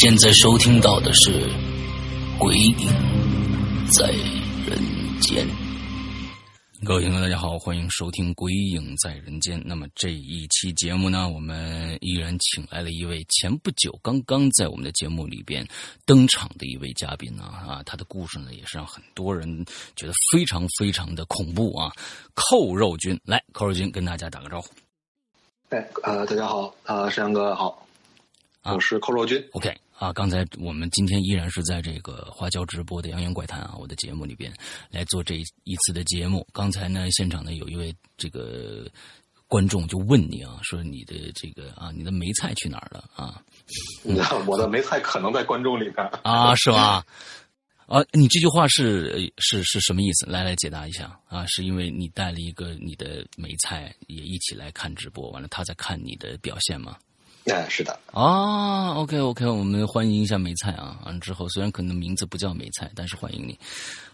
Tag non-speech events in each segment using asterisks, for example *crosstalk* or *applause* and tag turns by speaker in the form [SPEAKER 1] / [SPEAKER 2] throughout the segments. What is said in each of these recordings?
[SPEAKER 1] 现在收听到的是《鬼影在人间》。各位听众，大家好，欢迎收听《鬼影在人间》。那么这一期节目呢，我们依然请来了一位前不久刚刚在我们的节目里边登场的一位嘉宾呢，啊，他的故事呢也是让很多人觉得非常非常的恐怖啊。扣肉君，来，扣肉君跟大家打个招呼。
[SPEAKER 2] 哎，呃，大家好，呃，山羊哥好，我是扣肉君。
[SPEAKER 1] OK 啊，刚才我们今天依然是在这个花椒直播的《洋洋怪谈》啊，我的节目里边来做这一次的节目。刚才呢，现场呢有一位这个观众就问你啊，说你的这个啊，你的梅菜去哪儿了啊？*laughs*
[SPEAKER 2] 我的梅菜可能在观众里边
[SPEAKER 1] 啊，是吧？啊，你这句话是是是什么意思？来来解答一下啊！是因为你带了一个你的梅菜也一起来看直播，完了他在看你的表现吗？
[SPEAKER 2] 哎，是的。
[SPEAKER 1] 啊，OK OK，我们欢迎一下梅菜啊！完之后，虽然可能名字不叫梅菜，但是欢迎你。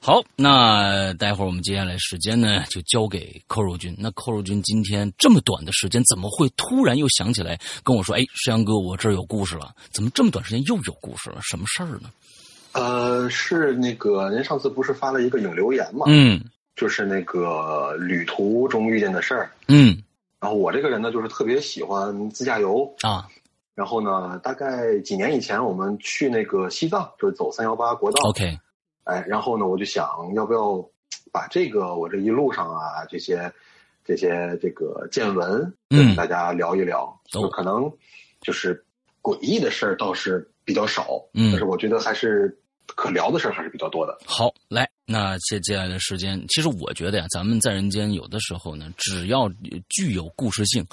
[SPEAKER 1] 好，那待会儿我们接下来时间呢，就交给扣肉君。那扣肉君今天这么短的时间，怎么会突然又想起来跟我说：“哎，山羊哥，我这儿有故事了。”怎么这么短时间又有故事了？什么事儿呢？
[SPEAKER 2] 呃，是那个您上次不是发了一个影留言吗？
[SPEAKER 1] 嗯，
[SPEAKER 2] 就是那个旅途中遇见的事儿。
[SPEAKER 1] 嗯，
[SPEAKER 2] 然后我这个人呢，就是特别喜欢自驾游
[SPEAKER 1] 啊。
[SPEAKER 2] 然后呢，大概几年以前，我们去那个西藏，就是走三幺八国道。
[SPEAKER 1] OK。
[SPEAKER 2] 哎，然后呢，我就想要不要把这个我这一路上啊这些这些这个见闻跟大家聊一聊，
[SPEAKER 1] 嗯、
[SPEAKER 2] 就可能就是诡异的事儿倒是比较少，
[SPEAKER 1] 嗯，
[SPEAKER 2] 但是我觉得还是可聊的事还是比较多的。
[SPEAKER 1] 好，来，那接接下来的时间，其实我觉得呀，咱们在人间有的时候呢，只要具有故事性，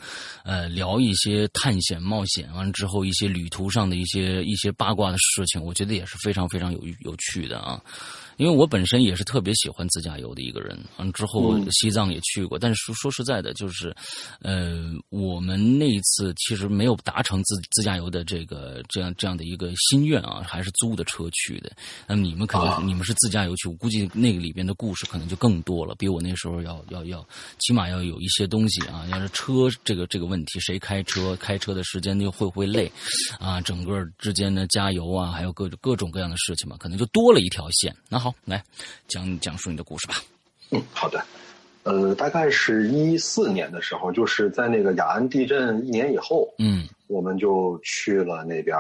[SPEAKER 1] 呃，聊一些探险冒险，完之后一些旅途上的一些一些八卦的事情，我觉得也是非常非常有有趣的啊。因为我本身也是特别喜欢自驾游的一个人，完了之后西藏也去过，嗯、但是说说实在的，就是，呃，我们那一次其实没有达成自自驾游的这个这样这样的一个心愿啊，还是租的车去的。那么你们可能、啊、你们是自驾游去，我估计那个里边的故事可能就更多了，比我那时候要要要，起码要有一些东西啊，要是车这个这个问题，谁开车，开车的时间又会不会累，啊，整个之间的加油啊，还有各各种各样的事情嘛，可能就多了一条线。那好。来讲讲述你的故事吧。
[SPEAKER 2] 嗯，好的。呃，大概是一四年的时候，就是在那个雅安地震一年以后，
[SPEAKER 1] 嗯，
[SPEAKER 2] 我们就去了那边。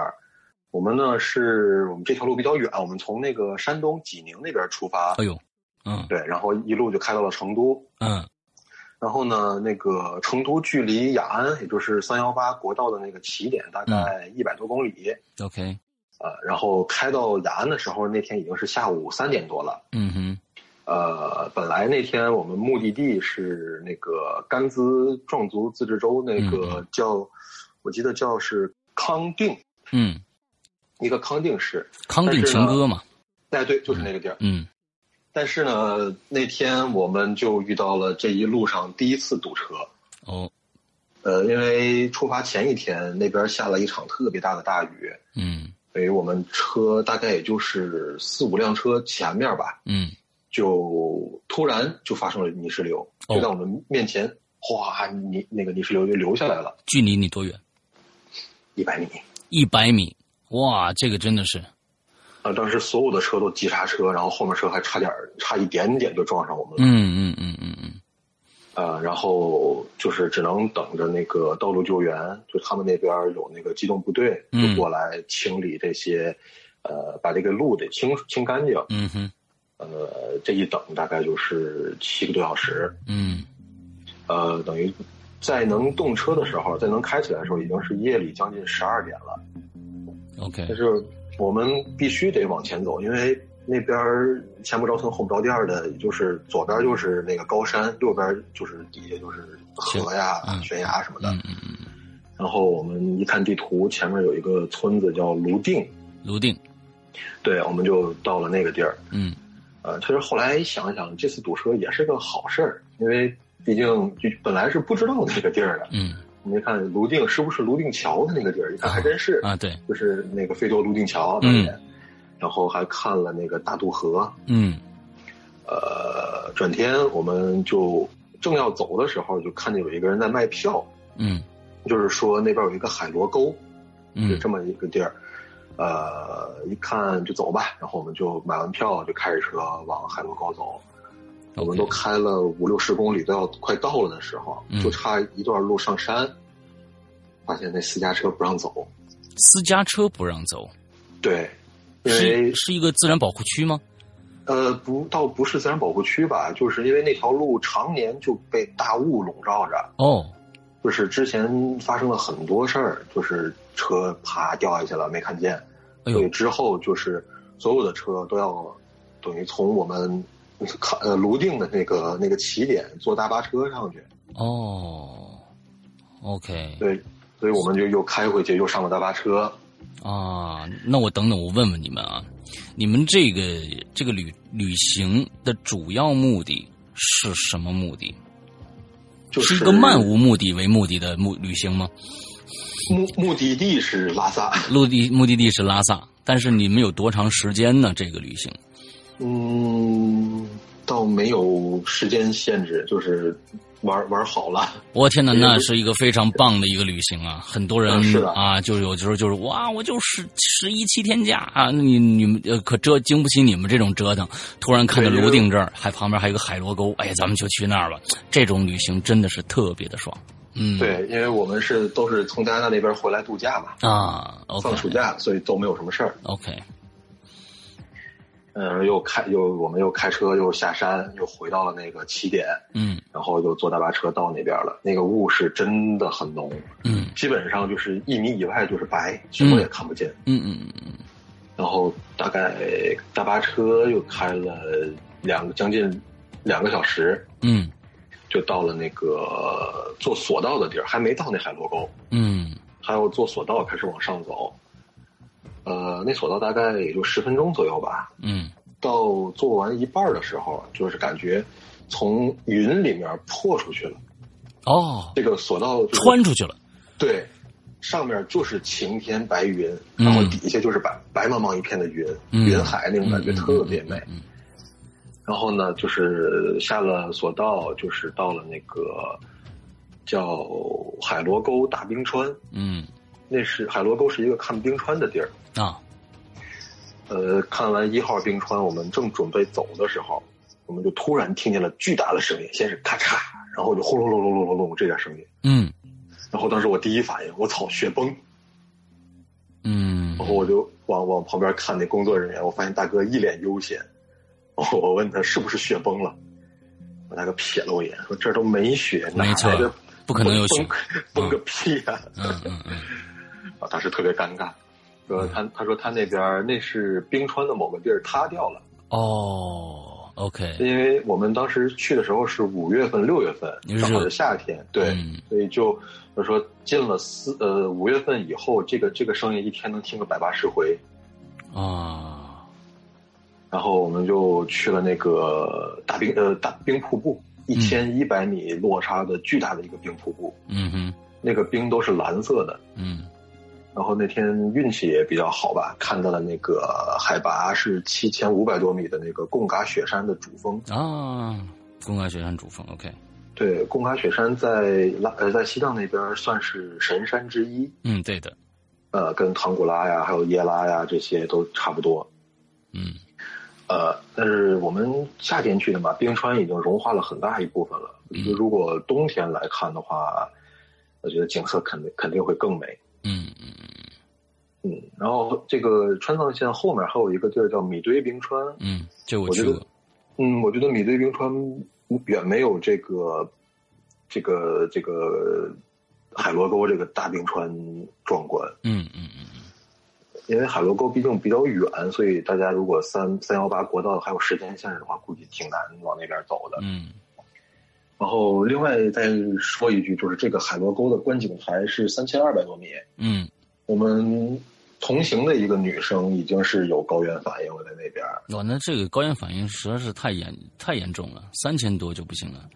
[SPEAKER 2] 我们呢是我们这条路比较远，我们从那个山东济宁那边出发。
[SPEAKER 1] 哎呦，嗯，
[SPEAKER 2] 对，然后一路就开到了成都。
[SPEAKER 1] 嗯，
[SPEAKER 2] 然后呢，那个成都距离雅安，也就是三幺八国道的那个起点，大概一百多公里。
[SPEAKER 1] OK。
[SPEAKER 2] 呃，然后开到雅安的时候，那天已经是下午三点多了。
[SPEAKER 1] 嗯哼。
[SPEAKER 2] 呃，本来那天我们目的地是那个甘孜壮族自治州，那个叫，我记得叫是康定。
[SPEAKER 1] 嗯。
[SPEAKER 2] 一个康定市。
[SPEAKER 1] 康定情歌嘛。
[SPEAKER 2] 哎，对，就是那个地儿。
[SPEAKER 1] 嗯。
[SPEAKER 2] 但是呢，那天我们就遇到了这一路上第一次堵车。
[SPEAKER 1] 哦。
[SPEAKER 2] 呃，因为出发前一天那边下了一场特别大的大雨。
[SPEAKER 1] 嗯。
[SPEAKER 2] 所以我们车大概也就是四五辆车前面吧，
[SPEAKER 1] 嗯，
[SPEAKER 2] 就突然就发生了泥石流，就在我们面前，哗，泥那个泥石流就流下来了。
[SPEAKER 1] 距离你多远？
[SPEAKER 2] 一百米。
[SPEAKER 1] 一百米，哇，这个真的是。
[SPEAKER 2] 啊，当时所有的车都急刹车，然后后面车还差点差一点点就撞上我们了。
[SPEAKER 1] 嗯嗯嗯嗯嗯。
[SPEAKER 2] 呃，然后就是只能等着那个道路救援，就他们那边有那个机动部队就过来清理这些，呃，把这个路得清清干净。
[SPEAKER 1] 嗯哼，
[SPEAKER 2] 呃，这一等大概就是七个多小时。
[SPEAKER 1] 嗯，
[SPEAKER 2] 呃，等于在能动车的时候，在能开起来的时候，已经是夜里将近十二点了。
[SPEAKER 1] OK，
[SPEAKER 2] 但是我们必须得往前走，因为。那边前不着村后不着店的，就是左边就是那个高山，右边就是底下就是河呀、悬崖什么的。
[SPEAKER 1] 嗯嗯嗯。
[SPEAKER 2] 然后我们一看地图，前面有一个村子叫泸定。
[SPEAKER 1] 泸定。
[SPEAKER 2] 对，我们就到了那个地儿。
[SPEAKER 1] 嗯。
[SPEAKER 2] 呃，其实后来想想，这次堵车也是个好事儿，因为毕竟就本来是不知道那个地儿的。
[SPEAKER 1] 嗯。
[SPEAKER 2] 你看泸定是不是泸定桥的那个地儿？一看还真是
[SPEAKER 1] 啊，对，
[SPEAKER 2] 就是那个非洲泸定桥那边。然后还看了那个大渡河，
[SPEAKER 1] 嗯，
[SPEAKER 2] 呃，转天我们就正要走的时候，就看见有一个人在卖票，
[SPEAKER 1] 嗯，
[SPEAKER 2] 就是说那边有一个海螺沟，
[SPEAKER 1] 嗯，
[SPEAKER 2] 这么一个地儿，呃，一看就走吧，然后我们就买完票就开着车往海螺沟走，我们都开了五六十公里，都要快到了的时候，就差一段路上山，发现那私家车不让走，
[SPEAKER 1] 私家车不让走，
[SPEAKER 2] 对。
[SPEAKER 1] 是是一个自然保护区吗？
[SPEAKER 2] 呃，不，倒不是自然保护区吧，就是因为那条路常年就被大雾笼罩着。
[SPEAKER 1] 哦，
[SPEAKER 2] 就是之前发生了很多事儿，就是车啪掉下去了，没看见。所以之后就是所有的车都要等于从我们看呃泸定的那个那个起点坐大巴车上去。
[SPEAKER 1] 哦，OK。
[SPEAKER 2] 对，所以我们就又开回去，又上了大巴车。
[SPEAKER 1] 啊，那我等等，我问问你们啊，你们这个这个旅旅行的主要目的是什么目的？
[SPEAKER 2] 就是
[SPEAKER 1] 一个漫无目的为目的的目旅行吗？
[SPEAKER 2] 目目的地是拉萨，
[SPEAKER 1] 目的目的地是拉萨，但是你们有多长时间呢？这个旅行？
[SPEAKER 2] 嗯，倒没有时间限制，就是。玩玩好了，
[SPEAKER 1] 我天哪，那是一个非常棒的一个旅行啊！*laughs* 很多人
[SPEAKER 2] 啊，
[SPEAKER 1] 就有时候就是哇，我就十十一七天假啊，你你们呃可折经不起你们这种折腾。突然看到泸定这儿，还旁边还有个海螺沟，哎呀，咱们就去那儿吧。这种旅行真的是特别的爽。嗯，
[SPEAKER 2] 对，因为我们是都是从加拿大那边回来度假嘛，
[SPEAKER 1] 啊，
[SPEAKER 2] 放暑假，所以都没有什么事儿。
[SPEAKER 1] OK。
[SPEAKER 2] 嗯，又开又我们又开车又下山又回到了那个起点，
[SPEAKER 1] 嗯，
[SPEAKER 2] 然后又坐大巴车到那边了。那个雾是真的很浓，
[SPEAKER 1] 嗯，
[SPEAKER 2] 基本上就是一米以外就是白，什么也看不见，
[SPEAKER 1] 嗯嗯嗯嗯。
[SPEAKER 2] 然后大概大巴车又开了两个将近两个小时，
[SPEAKER 1] 嗯，
[SPEAKER 2] 就到了那个坐索道的地儿，还没到那海螺沟，
[SPEAKER 1] 嗯，
[SPEAKER 2] 还有坐索道开始往上走。呃，那索道大概也就十分钟左右吧。
[SPEAKER 1] 嗯，
[SPEAKER 2] 到做完一半的时候，就是感觉从云里面破出去了。哦，这个索道
[SPEAKER 1] 穿出去了。
[SPEAKER 2] 对，上面就是晴天白云，然后底下就是白白茫茫一片的云，云海那种感觉特别美。然后呢，就是下了索道，就是到了那个叫海螺沟大冰川。
[SPEAKER 1] 嗯，
[SPEAKER 2] 那是海螺沟是一个看冰川的地儿。
[SPEAKER 1] 啊，
[SPEAKER 2] 呃，看完一号冰川，我们正准备走的时候，我们就突然听见了巨大的声音，先是咔嚓，然后就轰隆隆隆隆隆隆这点声音。
[SPEAKER 1] 嗯，
[SPEAKER 2] 然后当时我第一反应，我操，雪崩。
[SPEAKER 1] 嗯，
[SPEAKER 2] 然后我就往往旁边看那工作人员，我发现大哥一脸悠闲。我问他是不是雪崩了，我大哥瞥了我一眼，说这都没雪，
[SPEAKER 1] 没错，不可能有雪，
[SPEAKER 2] 崩个屁呀！
[SPEAKER 1] 嗯嗯嗯，
[SPEAKER 2] 啊，当时特别尴尬。说他他说他那边那是冰川的某个地儿塌掉了。
[SPEAKER 1] 哦，OK，
[SPEAKER 2] 因为我们当时去的时候是五月份、六月份，正好是夏天，对，所以就就说进了四呃五月份以后，这个这个声音一天能听个百八十回。
[SPEAKER 1] 啊，
[SPEAKER 2] 然后我们就去了那个大冰呃大冰瀑布，一千一百米落差的巨大的一个冰瀑布。
[SPEAKER 1] 嗯哼，
[SPEAKER 2] 那个冰都是蓝色的。
[SPEAKER 1] 嗯。
[SPEAKER 2] 然后那天运气也比较好吧，看到了那个海拔是七千五百多米的那个贡嘎雪山的主峰
[SPEAKER 1] 啊，贡嘎雪山主峰，OK。
[SPEAKER 2] 对，贡嘎雪山在拉呃在西藏那边算是神山之一。
[SPEAKER 1] 嗯，对的。
[SPEAKER 2] 呃，跟唐古拉呀，还有耶拉呀这些都差不多。
[SPEAKER 1] 嗯。
[SPEAKER 2] 呃，但是我们夏天去的嘛，冰川已经融化了很大一部分了。就如果冬天来看的话，我觉得景色肯定肯定会更美。
[SPEAKER 1] 嗯嗯
[SPEAKER 2] 嗯嗯，然后这个川藏线后面还有一个地儿叫米堆冰川。
[SPEAKER 1] 嗯，这
[SPEAKER 2] 我觉得，嗯，我觉得米堆冰川远没有这个这个这个海螺沟这个大冰川壮观。
[SPEAKER 1] 嗯嗯嗯嗯，
[SPEAKER 2] 因为海螺沟毕竟比较远，所以大家如果三三幺八国道还有时间限制的话，估计挺难往那边走的。
[SPEAKER 1] 嗯。
[SPEAKER 2] 然后，另外再说一句，就是这个海螺沟的观景台是三千二百多米。
[SPEAKER 1] 嗯，
[SPEAKER 2] 我们同行的一个女生已经是有高原反应了，在那边。
[SPEAKER 1] 哇，那这个高原反应实在是太严太严重了，三千多就不行了。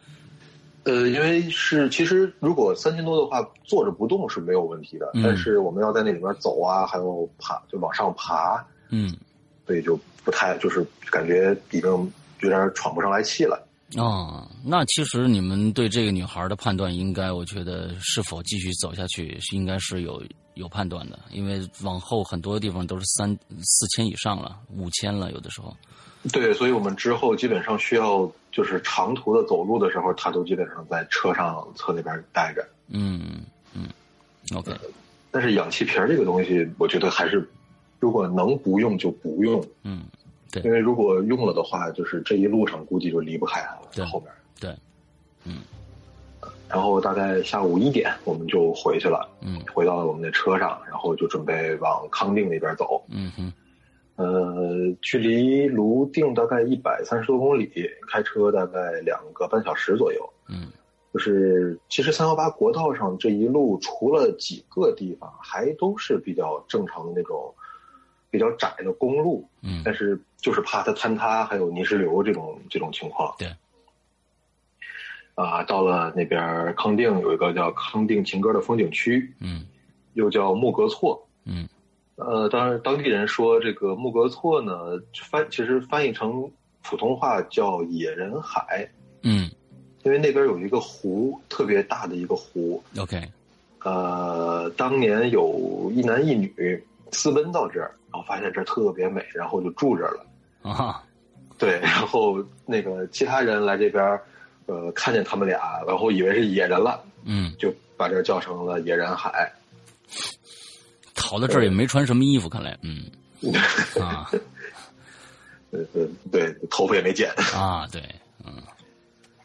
[SPEAKER 2] 呃，因为是其实如果三千多的话，坐着不动是没有问题的，但是我们要在那里面走啊，还有爬，就往上爬。
[SPEAKER 1] 嗯，
[SPEAKER 2] 所以就不太就是感觉已经有点喘不上来气了。
[SPEAKER 1] 哦，那其实你们对这个女孩的判断，应该我觉得是否继续走下去，是应该是有有判断的，因为往后很多地方都是三四千以上了，五千了，有的时候。
[SPEAKER 2] 对，所以我们之后基本上需要就是长途的走路的时候，她都基本上在车上侧那边待着。
[SPEAKER 1] 嗯嗯，OK。
[SPEAKER 2] 但是氧气瓶这个东西，我觉得还是如果能不用就不用。
[SPEAKER 1] 嗯。
[SPEAKER 2] 因为如果用了的话，就是这一路上估计就离不开它了。
[SPEAKER 1] 在
[SPEAKER 2] 后边，
[SPEAKER 1] 对，嗯，
[SPEAKER 2] 然后大概下午一点，我们就回去了。
[SPEAKER 1] 嗯，
[SPEAKER 2] 回到了我们的车上，然后就准备往康定那边走。
[SPEAKER 1] 嗯哼，
[SPEAKER 2] 呃，距离泸定大概一百三十多公里，开车大概两个半小时左右。
[SPEAKER 1] 嗯，
[SPEAKER 2] 就是其实三幺八国道上这一路，除了几个地方，还都是比较正常的那种。比较窄的公路，
[SPEAKER 1] 嗯，
[SPEAKER 2] 但是就是怕它坍塌，还有泥石流这种这种情况。
[SPEAKER 1] 对，
[SPEAKER 2] 啊，到了那边康定有一个叫康定情歌的风景区，
[SPEAKER 1] 嗯，
[SPEAKER 2] 又叫木格措，
[SPEAKER 1] 嗯，
[SPEAKER 2] 呃，当然当地人说这个木格措呢，翻其实翻译成普通话叫野人海，
[SPEAKER 1] 嗯，
[SPEAKER 2] 因为那边有一个湖，特别大的一个湖。
[SPEAKER 1] OK，
[SPEAKER 2] 呃，当年有一男一女私奔到这儿。然后发现这儿特别美，然后就住这儿了。
[SPEAKER 1] 啊，
[SPEAKER 2] 对，然后那个其他人来这边，呃，看见他们俩，然后以为是野人了，
[SPEAKER 1] 嗯，
[SPEAKER 2] 就把这叫成了野人海。
[SPEAKER 1] 逃到这儿也没穿什么衣服，看来，嗯，啊，*laughs*
[SPEAKER 2] 呃呃，对，头发也没剪
[SPEAKER 1] 啊，对，嗯，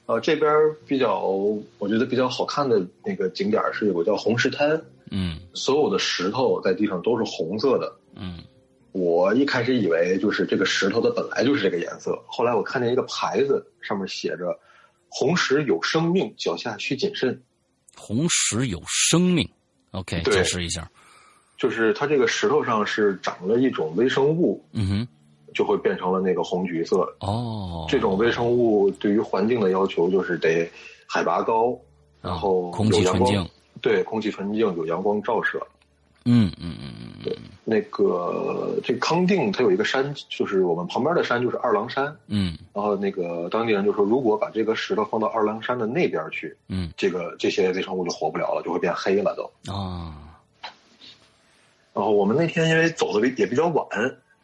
[SPEAKER 2] 呃，这边比较，我觉得比较好看的那个景点是有个叫红石滩。
[SPEAKER 1] 嗯，
[SPEAKER 2] 所有的石头在地上都是红色的。
[SPEAKER 1] 嗯，
[SPEAKER 2] 我一开始以为就是这个石头的本来就是这个颜色，后来我看见一个牌子，上面写着“红石有生命，脚下需谨慎”。
[SPEAKER 1] 红石有生命，OK，解释一下，
[SPEAKER 2] 就是它这个石头上是长了一种微生物，
[SPEAKER 1] 嗯哼，
[SPEAKER 2] 就会变成了那个红橘色。
[SPEAKER 1] 哦，
[SPEAKER 2] 这种微生物对于环境的要求就是得海拔高，然后
[SPEAKER 1] 空气纯净。
[SPEAKER 2] 对，空气纯净，有阳光照射。
[SPEAKER 1] 嗯嗯嗯嗯，
[SPEAKER 2] 对，那个这康定它有一个山，就是我们旁边的山就是二郎山。
[SPEAKER 1] 嗯，
[SPEAKER 2] 然后那个当地人就说，如果把这个石头放到二郎山的那边去，
[SPEAKER 1] 嗯，
[SPEAKER 2] 这个这些微生物就活不了了，就会变黑了都。
[SPEAKER 1] 啊。
[SPEAKER 2] 然后我们那天因为走的也比较晚，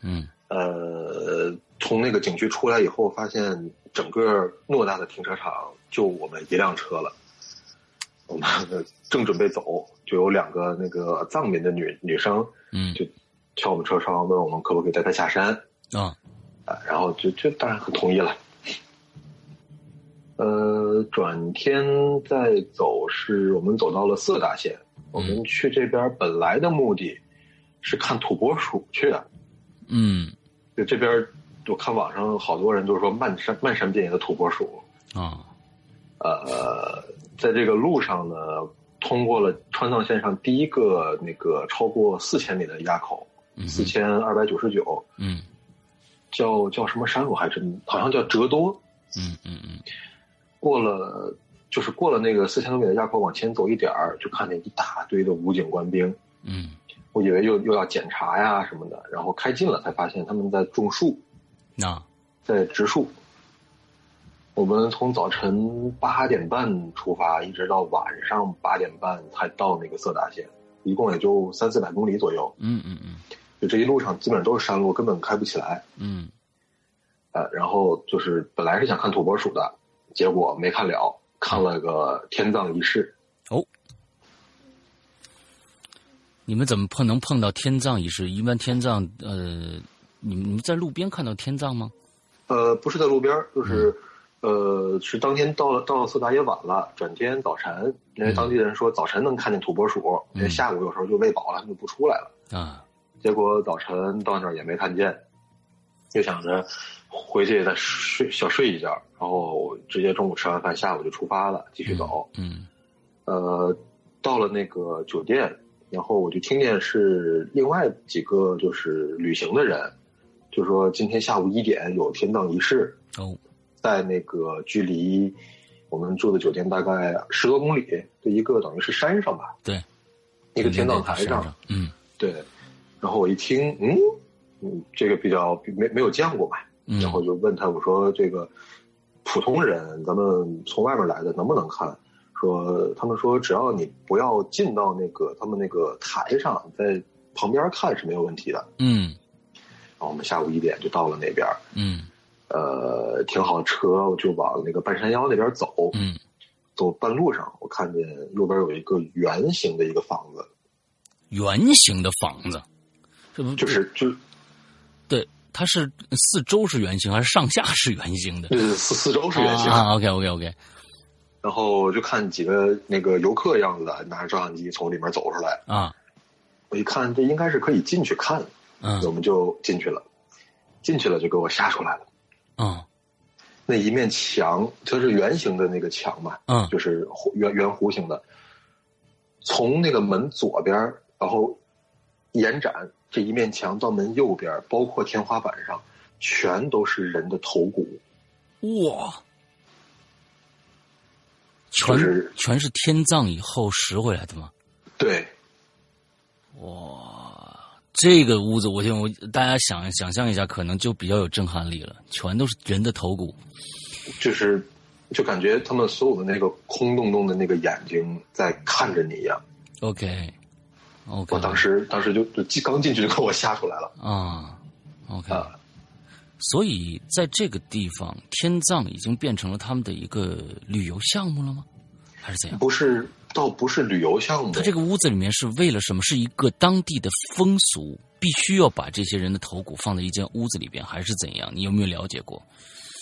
[SPEAKER 1] 嗯，
[SPEAKER 2] 呃，从那个景区出来以后，发现整个偌大的停车场就我们一辆车了。我们正准备走，就有两个那个藏民的女女生，
[SPEAKER 1] 嗯，
[SPEAKER 2] 就敲我们车窗，问我们可不可以带她下山
[SPEAKER 1] 啊，
[SPEAKER 2] 啊，然后就就当然很同意了。呃，转天再走，是我们走到了色达县。我们去这边本来的目的是看土拨鼠去的。
[SPEAKER 1] 嗯，
[SPEAKER 2] 就这边我看网上好多人都说漫山漫山遍野的土拨鼠
[SPEAKER 1] 啊。
[SPEAKER 2] 呃，在这个路上呢，通过了川藏线上第一个那个超过四千米的垭口，四千二百九十九。
[SPEAKER 1] 嗯，
[SPEAKER 2] 叫叫什么山？我还真好像叫折多。
[SPEAKER 1] 嗯嗯嗯，
[SPEAKER 2] 过了就是过了那个四千多米的垭口，往前走一点儿，就看见一大堆的武警官兵。
[SPEAKER 1] 嗯，
[SPEAKER 2] 我以为又又要检查呀什么的，然后开近了才发现他们在种树。
[SPEAKER 1] 啊，
[SPEAKER 2] 在植树。我们从早晨八点半出发，一直到晚上八点半才到那个色达县，一共也就三四百公里左右。
[SPEAKER 1] 嗯嗯嗯，
[SPEAKER 2] 就这一路上基本上都是山路，根本开不起来。
[SPEAKER 1] 嗯，
[SPEAKER 2] 呃，然后就是本来是想看土拨鼠的，结果没看了，看了个天葬仪式。
[SPEAKER 1] 哦，你们怎么碰能碰到天葬仪式？一般天葬，呃，你们你们在路边看到天葬吗？
[SPEAKER 2] 呃，不是在路边，就是。呃，是当天到了到了色达也晚了，转天早晨，因为当地人说早晨能看见土拨鼠，因为下午有时候就喂饱了，他们就不出来了
[SPEAKER 1] 啊。
[SPEAKER 2] 结果早晨到那儿也没看见，就想着回去再睡小睡一觉，然后直接中午吃完饭，下午就出发了，继续走。
[SPEAKER 1] 嗯，
[SPEAKER 2] 呃，到了那个酒店，然后我就听见是另外几个就是旅行的人，就说今天下午一点有天葬仪式
[SPEAKER 1] 哦。
[SPEAKER 2] 在那个距离我们住的酒店大概十多公里的一个等于是山上吧，
[SPEAKER 1] 对，
[SPEAKER 2] 一个天葬台
[SPEAKER 1] 上，嗯，
[SPEAKER 2] 对。然后我一听，嗯嗯，这个比较没没有见过吧，然后就问他，我说这个普通人，咱们从外面来的能不能看？说他们说只要你不要进到那个他们那个台上，在旁边看是没有问题的。
[SPEAKER 1] 嗯，
[SPEAKER 2] 然后我们下午一点就到了那边，
[SPEAKER 1] 嗯。
[SPEAKER 2] 呃，停好车，我就往那个半山腰那边走。
[SPEAKER 1] 嗯，
[SPEAKER 2] 走半路上，我看见右边有一个圆形的一个房子。
[SPEAKER 1] 圆形的房子，这不
[SPEAKER 2] 就是就？
[SPEAKER 1] 对，它是四周是圆形还是上下是圆形的？
[SPEAKER 2] 对，四四周是圆形。
[SPEAKER 1] 啊，OK OK OK。
[SPEAKER 2] 然后就看几个那个游客样子的拿着照相机从里面走出来。
[SPEAKER 1] 啊，
[SPEAKER 2] 我一看这应该是可以进去看，
[SPEAKER 1] 嗯，
[SPEAKER 2] 我们就进去了。进去了就给我吓出来了。
[SPEAKER 1] 嗯，
[SPEAKER 2] 那一面墙就是圆形的那个墙嘛，
[SPEAKER 1] 嗯，
[SPEAKER 2] 就是圆圆弧形的。从那个门左边，然后延展这一面墙到门右边，包括天花板上，全都是人的头骨。
[SPEAKER 1] 哇！全
[SPEAKER 2] 是
[SPEAKER 1] 全是天葬以后拾回来的吗？
[SPEAKER 2] 对。
[SPEAKER 1] 哇！这个屋子，我就我大家想想象一下，可能就比较有震撼力了。全都是人的头骨，
[SPEAKER 2] 就是就感觉他们所有的那个空洞洞的那个眼睛在看着你一样。
[SPEAKER 1] OK，OK，
[SPEAKER 2] 我当时当时就就刚进去就给我吓出来了
[SPEAKER 1] 啊。OK，所以在这个地方，天葬已经变成了他们的一个旅游项目了吗？还是怎样？
[SPEAKER 2] 不是。倒不是旅游项目，
[SPEAKER 1] 他这个屋子里面是为了什么？是一个当地的风俗，必须要把这些人的头骨放在一间屋子里边，还是怎样？你有没有了解过？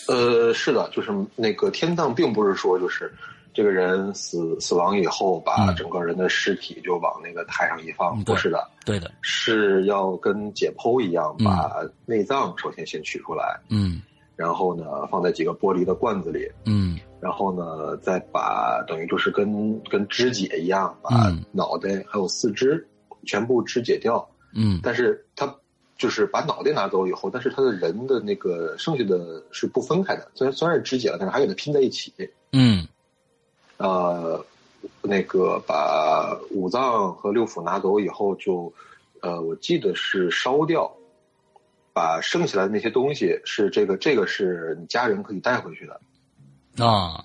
[SPEAKER 2] 呃，是的，就是那个天葬，并不是说就是这个人死死亡以后，把整个人的尸体就往那个台上一放，不是的，
[SPEAKER 1] 对的，
[SPEAKER 2] 是要跟解剖一样，把内脏首先先取出来，
[SPEAKER 1] 嗯。
[SPEAKER 2] 然后呢，放在几个玻璃的罐子里，
[SPEAKER 1] 嗯，
[SPEAKER 2] 然后呢，再把等于就是跟跟肢解一样，把脑袋还有四肢全部肢解掉，
[SPEAKER 1] 嗯，
[SPEAKER 2] 但是他就是把脑袋拿走以后，但是他的人的那个剩下的是不分开的，虽然虽然是肢解了，但是还给它拼在一起，
[SPEAKER 1] 嗯，
[SPEAKER 2] 呃，那个把五脏和六腑拿走以后，就呃，我记得是烧掉。把剩下来的那些东西是这个，这个是你家人可以带回去的，
[SPEAKER 1] 啊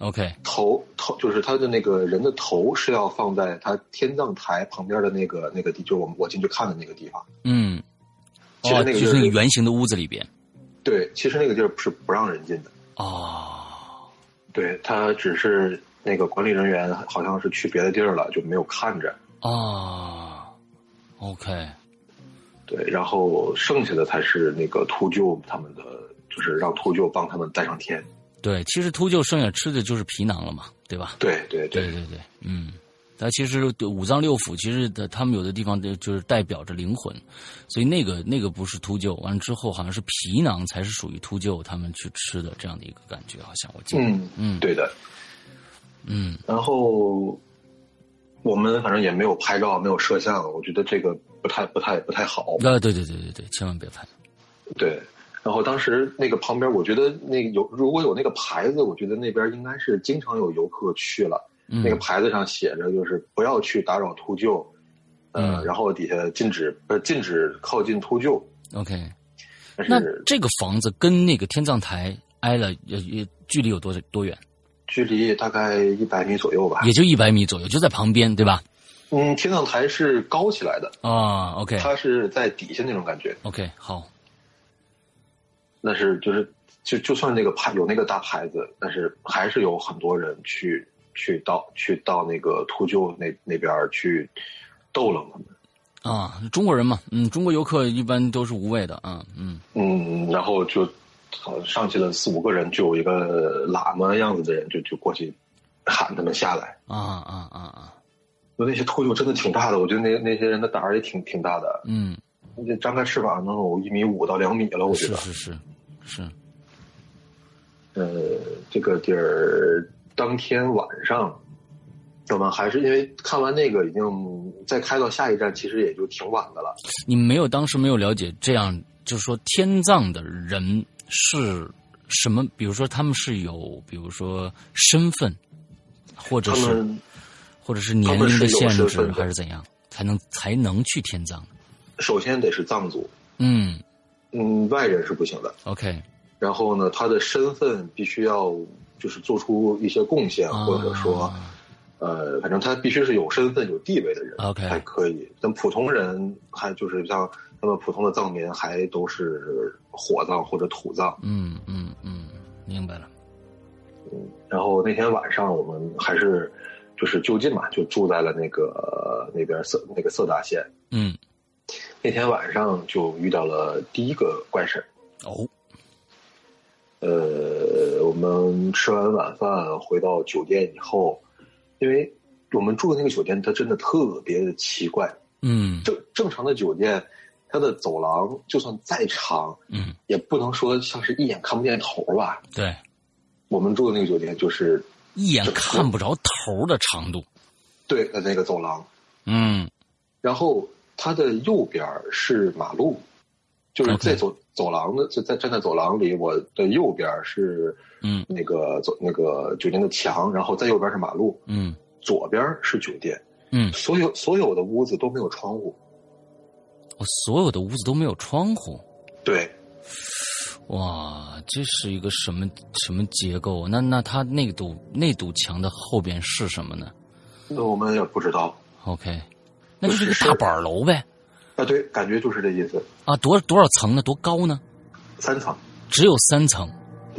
[SPEAKER 1] ，OK，
[SPEAKER 2] 头头就是他的那个人的头是要放在他天葬台旁边的那个那个地，就是我们我进去看的那个地方。
[SPEAKER 1] 嗯，
[SPEAKER 2] 其实那个
[SPEAKER 1] 就是那个圆形的屋子里边。
[SPEAKER 2] 对，其实那个地儿是不让人进的。
[SPEAKER 1] 哦，
[SPEAKER 2] 对他只是那个管理人员好像是去别的地儿了，就没有看着。
[SPEAKER 1] 啊，OK。
[SPEAKER 2] 对，然后剩下的才是那个秃鹫他们的，就是让秃鹫帮他们带上天。
[SPEAKER 1] 对，其实秃鹫剩下吃的就是皮囊了嘛，对吧？
[SPEAKER 2] 对对
[SPEAKER 1] 对。对对，嗯。那其实五脏六腑，其实的他们有的地方就是代表着灵魂，所以那个那个不是秃鹫，完了之后好像是皮囊才是属于秃鹫他们去吃的这样的一个感觉，好像我记得，
[SPEAKER 2] 嗯
[SPEAKER 1] 嗯，
[SPEAKER 2] 对的，
[SPEAKER 1] 嗯，
[SPEAKER 2] 然后我们反正也没有拍照，没有摄像，我觉得这个不太不太不太好。
[SPEAKER 1] 啊，对对对对对，千万别拍。
[SPEAKER 2] 对，然后当时那个旁边，我觉得那个有如果有那个牌子，我觉得那边应该是经常有游客去了。那个牌子上写着就是不要去打扰秃鹫，呃，然后底下禁止呃禁止靠近秃鹫。
[SPEAKER 1] OK，
[SPEAKER 2] 但
[SPEAKER 1] 那
[SPEAKER 2] 是
[SPEAKER 1] 这个房子跟那个天葬台挨了也也距离有多多远？
[SPEAKER 2] 距离大概一百米左右吧。
[SPEAKER 1] 也就一百米左右，就在旁边，对吧？
[SPEAKER 2] 嗯，天葬台是高起来的，
[SPEAKER 1] 啊，OK
[SPEAKER 2] 它是在底下那种感觉。
[SPEAKER 1] OK，好，
[SPEAKER 2] 那是就是就就算那个牌有那个大牌子，但是还是有很多人去去到去到那个秃鹫那那边去逗弄他们。
[SPEAKER 1] 啊，中国人嘛，嗯，中国游客一般都是无畏的啊，嗯
[SPEAKER 2] 嗯，然后就好像上去了四五个人，就有一个喇嘛样子的人就就过去喊他们下来。
[SPEAKER 1] 啊啊啊啊，就
[SPEAKER 2] 那些秃鹫真的挺大的，我觉得那那些人的胆儿也挺挺大的，
[SPEAKER 1] 嗯，
[SPEAKER 2] 那张开翅膀能有一米五到两米了，我觉得。
[SPEAKER 1] 是是是是，
[SPEAKER 2] 呃，这个地儿当天晚上，我们还是因为看完那个已经再开到下一站，其实也就挺晚的了。
[SPEAKER 1] 你没有当时没有了解这样，就是说天葬的人是什么？比如说他们是有，比如说身份，或者是或者是年龄的限制还是怎样，才能才能去天葬？
[SPEAKER 2] 首先得是藏族，
[SPEAKER 1] 嗯
[SPEAKER 2] 嗯，外人是不行的。
[SPEAKER 1] ，OK，
[SPEAKER 2] 然后呢，他的身份必须要就是做出一些贡献，
[SPEAKER 1] 啊
[SPEAKER 2] 或者说，呃，反正他必须是有身份、有地位的人
[SPEAKER 1] OK
[SPEAKER 2] 才可以。但普通人还就是像他们普通的藏民，还都是火葬或者土葬。
[SPEAKER 1] 嗯嗯嗯，明白了。
[SPEAKER 2] 嗯然后那天晚上我们还是就是就近嘛，就住在了那个那边色那个色达县。
[SPEAKER 1] 嗯，
[SPEAKER 2] 那天晚上就遇到了第一个怪事儿。
[SPEAKER 1] 哦，
[SPEAKER 2] 呃，我们吃完晚饭回到酒店以后，因为我们住的那个酒店它真的特别的奇怪。
[SPEAKER 1] 嗯
[SPEAKER 2] 正正常的酒店，它的走廊就算再长，
[SPEAKER 1] 嗯，
[SPEAKER 2] 也不能说像是一眼看不见头吧。
[SPEAKER 1] 对，
[SPEAKER 2] 我们住的那个酒店就是
[SPEAKER 1] 一眼看不着头的长度。
[SPEAKER 2] 对的那个走廊，
[SPEAKER 1] 嗯
[SPEAKER 2] 然后它的右边是马路，就是在走走廊的，就在站在走廊里，我的右边是
[SPEAKER 1] 嗯
[SPEAKER 2] 那个走那个酒店的墙，然后在右边是马路，
[SPEAKER 1] 嗯
[SPEAKER 2] 左边是酒店，
[SPEAKER 1] 嗯，
[SPEAKER 2] 所有所有的屋子都没有窗户，
[SPEAKER 1] 我所有的屋子都没有窗户。
[SPEAKER 2] 对，
[SPEAKER 1] 哇，这是一个什么什么结构？那那它那堵那堵墙的后边是什么呢
[SPEAKER 2] 那我们也不知道
[SPEAKER 1] ？OK，那就是一个大板楼呗。
[SPEAKER 2] 啊，对，感觉就是这意思，
[SPEAKER 1] 啊，多多少层呢？多高呢？
[SPEAKER 2] 三层，
[SPEAKER 1] 只有三层。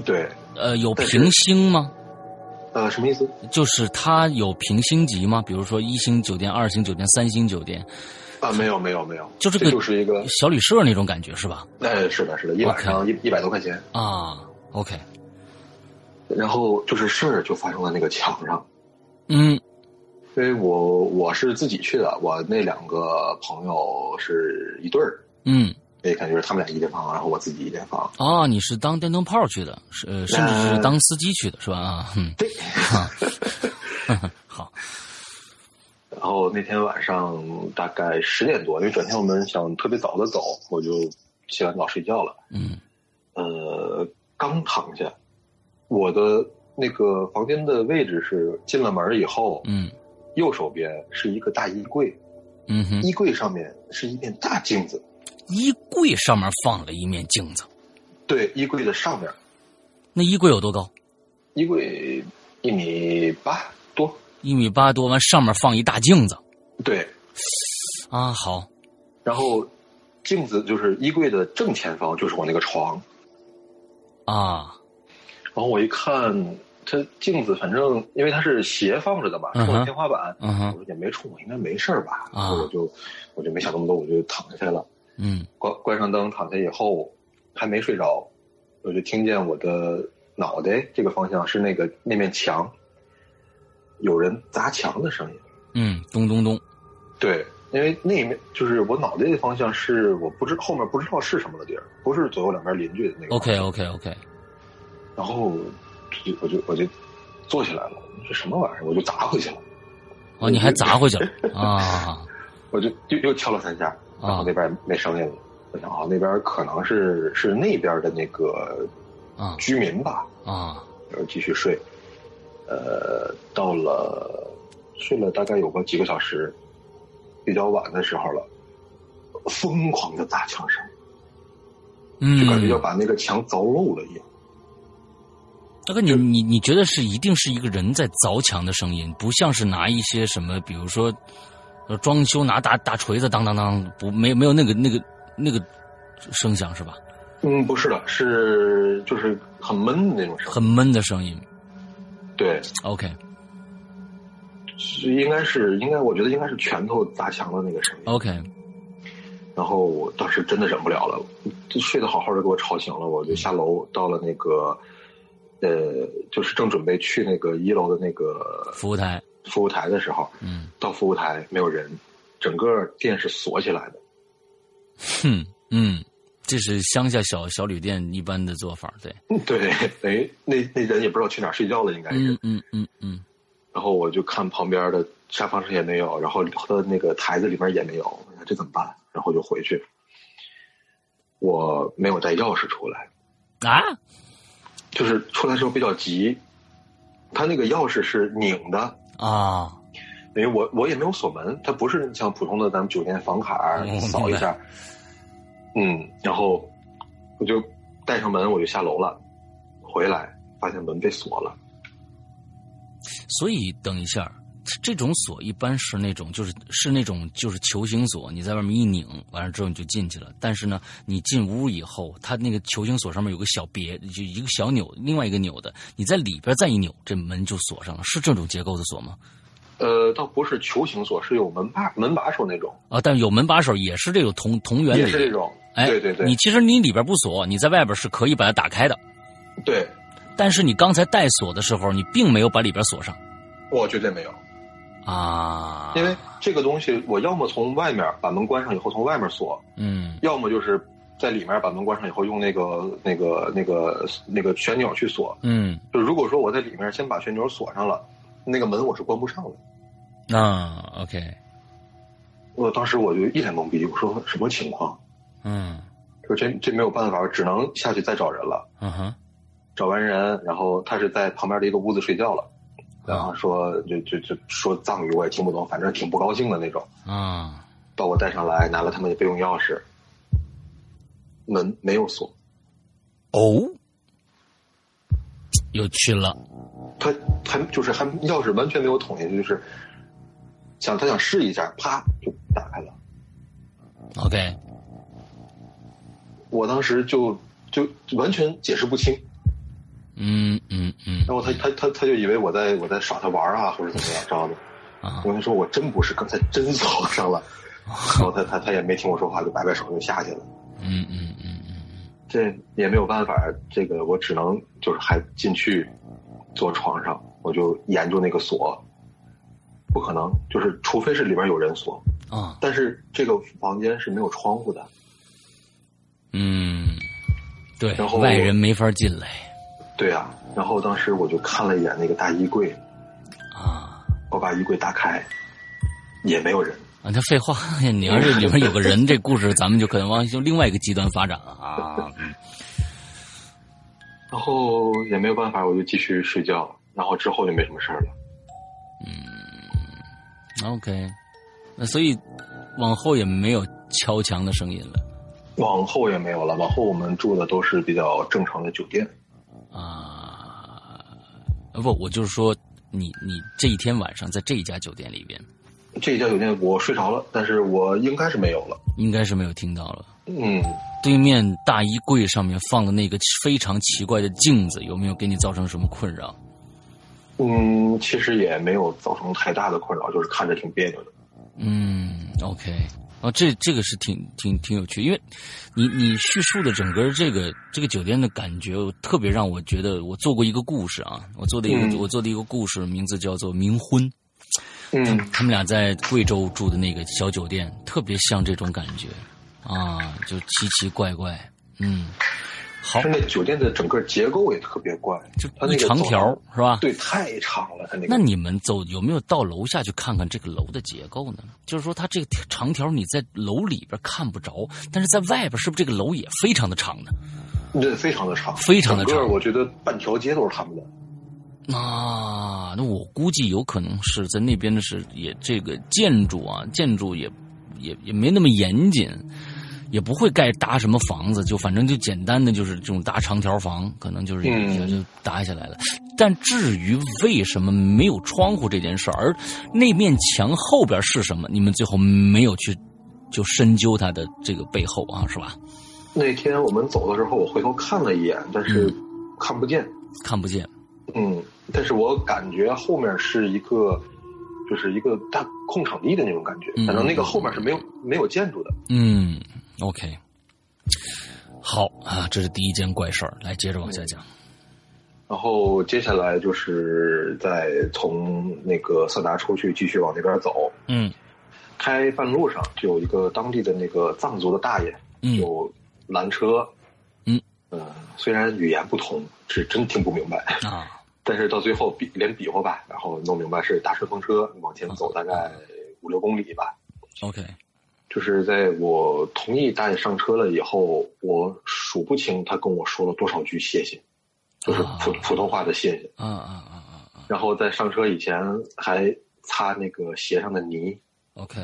[SPEAKER 2] 对，
[SPEAKER 1] 呃，有平星吗？
[SPEAKER 2] 呃，什么意思？
[SPEAKER 1] 就是它有平星级吗？比如说一星酒店、二星酒店、三星酒店，
[SPEAKER 2] 啊，没有没有没有，
[SPEAKER 1] 就这个
[SPEAKER 2] 就是一个，
[SPEAKER 1] 小旅社那种感觉是吧？
[SPEAKER 2] 哎，是的是的，一晚上一一百多块钱，
[SPEAKER 1] 啊，OK，
[SPEAKER 2] 然后就是事儿就发生在那个墙上。
[SPEAKER 1] 嗯
[SPEAKER 2] 因为我我是自己去的，我那两个朋友是一对儿，
[SPEAKER 1] 嗯，
[SPEAKER 2] 那感觉是他们俩一间房，然后我自己一间房。
[SPEAKER 1] 啊，你是当电灯泡去的，是呃，甚至是当司机去的是吧？啊，嗯，
[SPEAKER 2] 对，
[SPEAKER 1] 啊 *laughs* 好，*laughs*
[SPEAKER 2] 然后那天晚上大概十点多，因为转天我们想特别早的走，我就洗完澡睡觉了。
[SPEAKER 1] 嗯
[SPEAKER 2] 呃，刚躺下，我的那个房间的位置是进了门以后，
[SPEAKER 1] 嗯
[SPEAKER 2] 右手边是一个大衣柜，
[SPEAKER 1] 嗯哼，
[SPEAKER 2] 衣柜上面是一面大镜子，
[SPEAKER 1] 衣柜上面放了一面镜子，
[SPEAKER 2] 对，衣柜的上面，
[SPEAKER 1] 那衣柜有多高？
[SPEAKER 2] 衣柜一米八多，
[SPEAKER 1] 一米八多，完上面放一大镜子。
[SPEAKER 2] 对，
[SPEAKER 1] 啊，好，
[SPEAKER 2] 然后镜子就是衣柜的正前方就是我那个床，
[SPEAKER 1] 啊，
[SPEAKER 2] 然后我一看，它镜子反正因为它是斜放着的嘛，冲着天花板，我说也没冲我，应该没事儿吧？
[SPEAKER 1] 啊
[SPEAKER 2] 然后我就我就没想那么多，我就躺下了，
[SPEAKER 1] 嗯
[SPEAKER 2] 关关上灯，躺下以后还没睡着，我就听见我的脑袋这个方向是那个那面墙有人砸墙的声音，
[SPEAKER 1] 嗯，咚咚咚。
[SPEAKER 2] 对，因为那面就是我脑袋的方向是我不知后面不知道是什么的地儿，不是左右两边邻居的那个。
[SPEAKER 1] OK OK OK。
[SPEAKER 2] 然后就我就我就坐起来了，这什么玩意儿？我就砸回去了。
[SPEAKER 1] 哦，你还砸回去了 *laughs* 啊？
[SPEAKER 2] 我就就又敲了三下，然后那边没声音了。我想啊，那边可能是是那边的那个
[SPEAKER 1] 啊
[SPEAKER 2] 居民吧
[SPEAKER 1] 啊，
[SPEAKER 2] 然后继续睡。呃，到了睡了大概有个几个小时，比较晚的时候了，疯狂的砸墙声，
[SPEAKER 1] 嗯，
[SPEAKER 2] 就感觉要把那个墙凿漏了一样。
[SPEAKER 1] 大哥，你你你觉得是一定是一个人在凿墙的声音，不像是拿一些什么，比如说装修拿大大锤子当当当，不没没有那个那个那个声响是吧？
[SPEAKER 2] 嗯，不是的，是就是很闷的那种声，
[SPEAKER 1] 很闷的声音。
[SPEAKER 2] 对
[SPEAKER 1] ，OK，
[SPEAKER 2] 是应该是应该，我觉得应该是拳头砸墙的那个声音。
[SPEAKER 1] OK，
[SPEAKER 2] 然后我当时真的忍不了了，就睡得好好的给我吵醒了，我就下楼到了那个，呃，就是正准备去那个一楼的那个
[SPEAKER 1] 服务台，
[SPEAKER 2] 服务台的时候，
[SPEAKER 1] 嗯，
[SPEAKER 2] 到服务台没有人，整个店是锁起来的。
[SPEAKER 1] 哼，嗯。这是乡下小小旅店一般的做法，对。
[SPEAKER 2] 对，等于那那人也不知道去哪儿睡觉了，应该是。
[SPEAKER 1] 嗯嗯嗯嗯。
[SPEAKER 2] 然后我就看旁边的沙发上也没有，然后他的那个台子里面也没有，这怎么办？然后就回去。我没有带钥匙出来。
[SPEAKER 1] 啊？
[SPEAKER 2] 就是出来时候比较急，他那个钥匙是拧的
[SPEAKER 1] 啊。
[SPEAKER 2] 因为我我也没有锁门，它不是像普通的咱们酒店房卡扫一下。嗯，然后我就带上门，我就下楼了。回来发现门被锁了。
[SPEAKER 1] 所以等一下，这种锁一般是那种，就是是那种就是球形锁，你在外面一拧，完了之后你就进去了。但是呢，你进屋以后，它那个球形锁上面有个小别，就一个小钮，另外一个钮的，你在里边再一扭，这门就锁上了。是这种结构的锁吗？
[SPEAKER 2] 呃，倒不是球形锁，是有门把门把手那种
[SPEAKER 1] 啊。但有门把手也是这种同同原理，
[SPEAKER 2] 也是这种。
[SPEAKER 1] 哎，
[SPEAKER 2] 对对对，
[SPEAKER 1] 你其实你里边不锁，你在外边是可以把它打开的。
[SPEAKER 2] 对，
[SPEAKER 1] 但是你刚才带锁的时候，你并没有把里边锁上。
[SPEAKER 2] 我绝对没有
[SPEAKER 1] 啊，
[SPEAKER 2] 因为这个东西，我要么从外面把门关上以后从外面锁，
[SPEAKER 1] 嗯，
[SPEAKER 2] 要么就是在里面把门关上以后用那个那个那个那个旋钮去锁，
[SPEAKER 1] 嗯，
[SPEAKER 2] 就如果说我在里面先把旋钮锁上了，那个门我是关不上的。
[SPEAKER 1] 啊，OK，
[SPEAKER 2] 我当时我就一脸懵逼，我说什么情况？
[SPEAKER 1] 嗯，
[SPEAKER 2] 说这这没有办法，只能下去再找人了。
[SPEAKER 1] 嗯哼，
[SPEAKER 2] 找完人，然后他是在旁边的一个屋子睡觉了，然后说就就就说藏语我也听不懂，反正挺不高兴的那种。
[SPEAKER 1] 啊，
[SPEAKER 2] 把我带上来，拿了他们的备用钥匙，门没有锁。
[SPEAKER 1] 哦，有趣了。
[SPEAKER 2] 他他就是还钥匙完全没有捅进去，就是想他想试一下，啪就打开了。
[SPEAKER 1] OK。
[SPEAKER 2] 我当时就就完全解释不清，
[SPEAKER 1] 嗯嗯嗯，
[SPEAKER 2] 然后他他他他就以为我在我在耍他玩啊，或者怎么样，知道吗？
[SPEAKER 1] 啊，
[SPEAKER 2] 我跟他说我真不是，刚才真锁上了，然后他他他也没听我说话，就摆摆手就下去了。
[SPEAKER 1] 嗯嗯嗯嗯，
[SPEAKER 2] 这也没有办法，这个我只能就是还进去坐床上，我就研究那个锁，不可能，就是除非是里边有人锁
[SPEAKER 1] 啊，
[SPEAKER 2] 但是这个房间是没有窗户的。
[SPEAKER 1] 嗯，对，
[SPEAKER 2] 然后
[SPEAKER 1] 外人没法进来。
[SPEAKER 2] 对啊，然后当时我就看了一眼那个大衣柜，
[SPEAKER 1] 啊，
[SPEAKER 2] 我把衣柜打开，也没有人。
[SPEAKER 1] 啊，那废话，你要是里面有个人，*laughs* 这故事咱们就可能往就另外一个极端发展了啊。
[SPEAKER 2] 然后也没有办法，我就继续睡觉，然后之后就没什么事儿了。
[SPEAKER 1] 嗯，OK，那所以往后也没有敲墙的声音了。
[SPEAKER 2] 往后也没有了，往后我们住的都是比较正常的酒店。
[SPEAKER 1] 啊，不，我就是说，你你这一天晚上在这一家酒店里边，
[SPEAKER 2] 这一家酒店我睡着了，但是我应该是没有了，
[SPEAKER 1] 应该是没有听到了。
[SPEAKER 2] 嗯，
[SPEAKER 1] 对面大衣柜上面放的那个非常奇怪的镜子，有没有给你造成什么困扰？
[SPEAKER 2] 嗯，其实也没有造成太大的困扰，就是看着挺别扭的。
[SPEAKER 1] 嗯，OK。哦，这这个是挺挺挺有趣，因为，你你叙述的整个这个这个酒店的感觉，特别让我觉得，我做过一个故事啊，我做的一个、
[SPEAKER 2] 嗯、
[SPEAKER 1] 我做的一个故事，名字叫做《冥婚》，
[SPEAKER 2] 嗯，
[SPEAKER 1] 他们俩在贵州住的那个小酒店，特别像这种感觉。啊，就奇奇怪怪。嗯，好，
[SPEAKER 2] 那酒店的整个结构也特别怪，
[SPEAKER 1] 就
[SPEAKER 2] 它那个
[SPEAKER 1] 长条是吧？
[SPEAKER 2] 对，太长了，它那个。
[SPEAKER 1] 那你们走有没有到楼下去看看这个楼的结构呢？就是说，它这个长条你在楼里边看不着，但是在外边是不是这个楼也非常的长呢？
[SPEAKER 2] 对，非常的长，
[SPEAKER 1] 非常的长。
[SPEAKER 2] 我觉得半条街都是他们的。
[SPEAKER 1] 啊，那我估计有可能是在那边的是也这个建筑啊，建筑也也也没那么严谨，也不会盖搭什么房子，就反正就简单的就是这种搭长条房，可能就是就搭下来了。但至于为什么没有窗户这件事儿，而那面墙后边是什么，你们最后没有去就深究它的这个背后啊，是吧？
[SPEAKER 2] 那天我们走的时候，我回头看了一眼，但是看不见，
[SPEAKER 1] 看不见。
[SPEAKER 2] 嗯。但是我感觉后面是一个，就是一个大空场地的那种感觉，反正那个后面是没有没有建筑的。
[SPEAKER 1] 嗯，OK，好啊，这是第一件怪事儿，来接着往下讲。
[SPEAKER 2] 然后接下来就是再从那个色达出去，继续往那边走。
[SPEAKER 1] 嗯，
[SPEAKER 2] 开半路上就有一个当地的那个藏族的大爷，就拦车。
[SPEAKER 1] 嗯，
[SPEAKER 2] 呃，虽然语言不通，是真听不明白
[SPEAKER 1] 啊。*laughs*
[SPEAKER 2] 但是到最后比连比划吧，然后弄明白是大顺风车，往前走大概五六公里吧。
[SPEAKER 1] OK，
[SPEAKER 2] 就是在我同意大爷上车了以后，我数不清他跟我说了多少句谢谢，就是普普通话的谢谢。
[SPEAKER 1] 啊啊啊啊！
[SPEAKER 2] 然后在上车以前还擦那个鞋上的泥。
[SPEAKER 1] OK，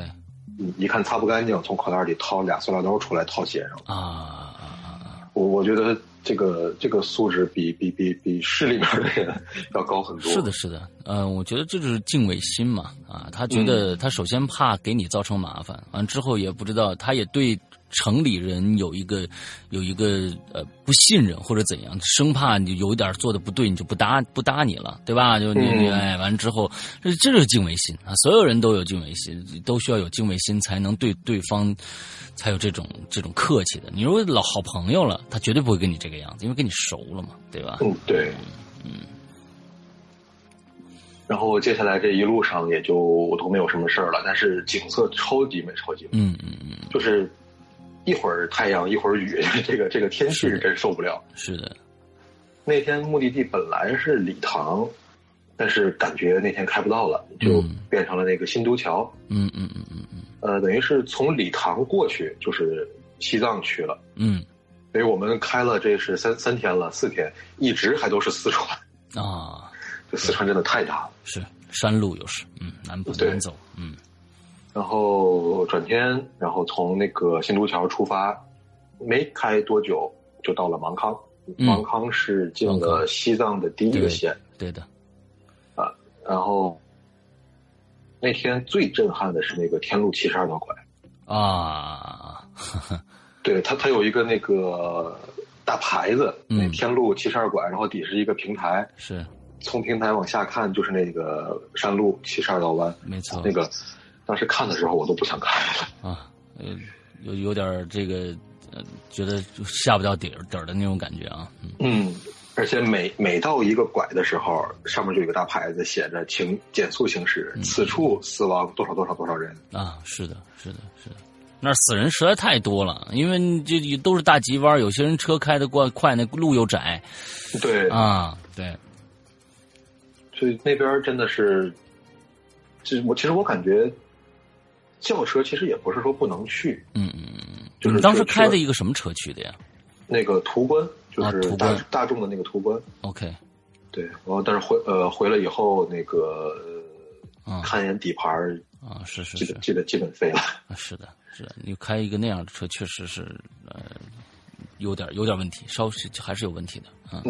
[SPEAKER 2] 一看擦不干净，从口袋里掏俩塑料兜出来套鞋上。
[SPEAKER 1] 啊啊啊啊！
[SPEAKER 2] 我我觉得。这个这个素质比比比比市里边的人要高很多。
[SPEAKER 1] 是的，是的，嗯，我觉得这就是敬畏心嘛，啊，他觉得他首先怕给你造成麻烦，完之后也不知道，他也对。城里人有一个有一个呃不信任或者怎样，生怕你有一点做的不对，你就不搭不搭你了，对吧？就你你哎，完之后这这是敬畏心啊！所有人都有敬畏心，都需要有敬畏心才能对对方才有这种这种客气的。你如果老好朋友了，他绝对不会跟你这个样子，因为跟你熟了嘛，对吧？
[SPEAKER 2] 嗯，对，
[SPEAKER 1] 嗯。
[SPEAKER 2] 然后接下来这一路上也就都没有什么事儿了，但是景色超级美，超级美。
[SPEAKER 1] 嗯嗯嗯，
[SPEAKER 2] 就是。一会儿太阳，一会儿雨，*laughs* 这个这个天气是真受不了。
[SPEAKER 1] 是的，
[SPEAKER 2] 那天目的地本来是礼堂，但是感觉那天开不到了，就变成了那个新都桥。
[SPEAKER 1] 嗯嗯嗯嗯嗯。
[SPEAKER 2] 呃，等于是从礼堂过去就是西藏去了。
[SPEAKER 1] 嗯，
[SPEAKER 2] 所以我们开了这是三三天了，四天一直还都是四川。
[SPEAKER 1] 啊，
[SPEAKER 2] 这四川真的太大了。
[SPEAKER 1] 是山路又是，嗯，难不难走，嗯。
[SPEAKER 2] 然后转天，然后从那个新都桥出发，没开多久就到了芒康。芒康是进了西藏的第一个县。
[SPEAKER 1] 对的。
[SPEAKER 2] 啊，然后那天最震撼的是那个天路七十二道拐。
[SPEAKER 1] 啊。
[SPEAKER 2] 对他，他有一个那个大牌子，那天路七十二拐，然后底是一个平台。
[SPEAKER 1] 是。
[SPEAKER 2] 从平台往下看，就是那个山路七十二道弯。
[SPEAKER 1] 没错。
[SPEAKER 2] 那个。当时看的时候，我都不想看
[SPEAKER 1] 了啊，呃，有有点这个，呃，觉得下不到底儿底儿的那种感觉啊。
[SPEAKER 2] 嗯，而且每每到一个拐的时候，上面就有个大牌子，写着“请减速行驶，此处死亡多少多少多少人”。
[SPEAKER 1] 啊，是的，是的，是的，那死人实在太多了，因为这都是大急弯，有些人车开的过快，那路又窄。
[SPEAKER 2] 对
[SPEAKER 1] 啊，对，
[SPEAKER 2] 所以那边真的是，其实我其实我感觉。轿车其实也不是说不能去，
[SPEAKER 1] 嗯嗯嗯，
[SPEAKER 2] 就是
[SPEAKER 1] 当时开的一个什么车去的呀？
[SPEAKER 2] 那个途观，就是大大众的那个途观。
[SPEAKER 1] OK，
[SPEAKER 2] 对，然后但是回呃回来以后，那个看一眼底盘
[SPEAKER 1] 啊，是是
[SPEAKER 2] 是，基本基本废了。
[SPEAKER 1] 是的，是的，你开一个那样的车，确实是呃。有点有点问题，稍是还是有问题的啊。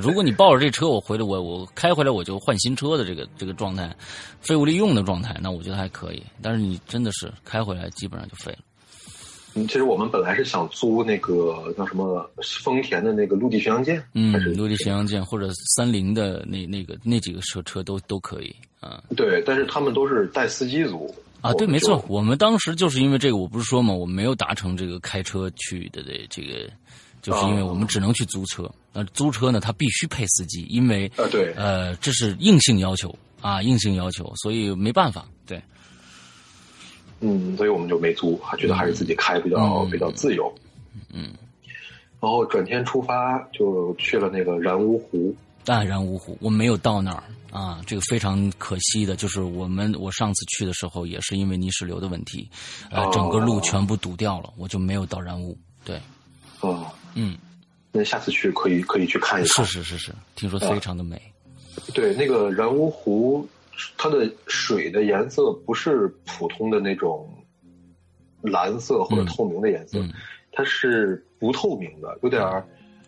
[SPEAKER 1] 如果你抱着这车，我回来我我开回来我就换新车的这个这个状态，废物利用的状态，那我觉得还可以。但是你真的是开回来基本上就废了。
[SPEAKER 2] 嗯，其实我们本来是想租那个叫什么丰田的那个陆地巡洋舰，
[SPEAKER 1] 嗯，陆地巡洋舰或者三菱的那那个那几个车车都都可以啊。
[SPEAKER 2] 对，但是他们都是带司机租。
[SPEAKER 1] 啊，对，没错，我们当时就是因为这个，我不是说嘛，我们没有达成这个开车去的这这个，就是因为我们只能去租车。那租车呢，它必须配司机，因为
[SPEAKER 2] 呃，对，
[SPEAKER 1] 呃，这是硬性要求，啊，硬性要求，所以没办法，对。
[SPEAKER 2] 嗯，所以我们就没租，还觉得还是自己开比较比较自由。
[SPEAKER 1] 嗯。
[SPEAKER 2] 然后转天出发，就去了那个然乌湖。
[SPEAKER 1] 啊，然乌湖，我没有到那儿啊，这个非常可惜的，就是我们我上次去的时候，也是因为泥石流的问题，呃，整个路全部堵掉了，我就没有到然乌。对。
[SPEAKER 2] 哦。
[SPEAKER 1] 嗯。
[SPEAKER 2] 那下次去可以可以去看一
[SPEAKER 1] 看。是是是是，听说非常的美。
[SPEAKER 2] 对，那个然乌湖，它的水的颜色不是普通的那种蓝色或者透明的颜色，它是不透明的，有点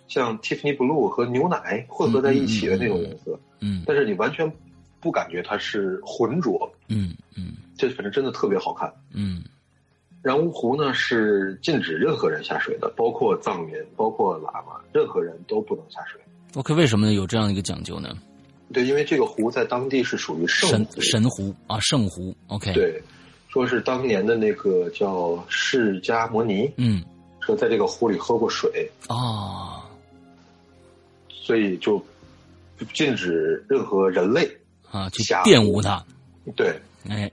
[SPEAKER 2] 像 Tiffany Blue 和牛奶混合在一起的那种颜色。
[SPEAKER 1] 嗯，
[SPEAKER 2] 但是你完全不感觉它是浑浊。
[SPEAKER 1] 嗯嗯，
[SPEAKER 2] 这反正真的特别好看。
[SPEAKER 1] 嗯。
[SPEAKER 2] 然乌湖呢是禁止任何人下水的，包括藏民，包括喇嘛，任何人都不能下水。
[SPEAKER 1] OK，为什么呢有这样一个讲究呢？
[SPEAKER 2] 对，因为这个湖在当地是属于
[SPEAKER 1] 神神湖啊，圣湖。OK，
[SPEAKER 2] 对，说是当年的那个叫释迦摩尼，
[SPEAKER 1] 嗯，
[SPEAKER 2] 说在这个湖里喝过水
[SPEAKER 1] 啊，
[SPEAKER 2] 所以就禁止任何人类
[SPEAKER 1] 啊去玷污它。
[SPEAKER 2] 对，
[SPEAKER 1] 哎。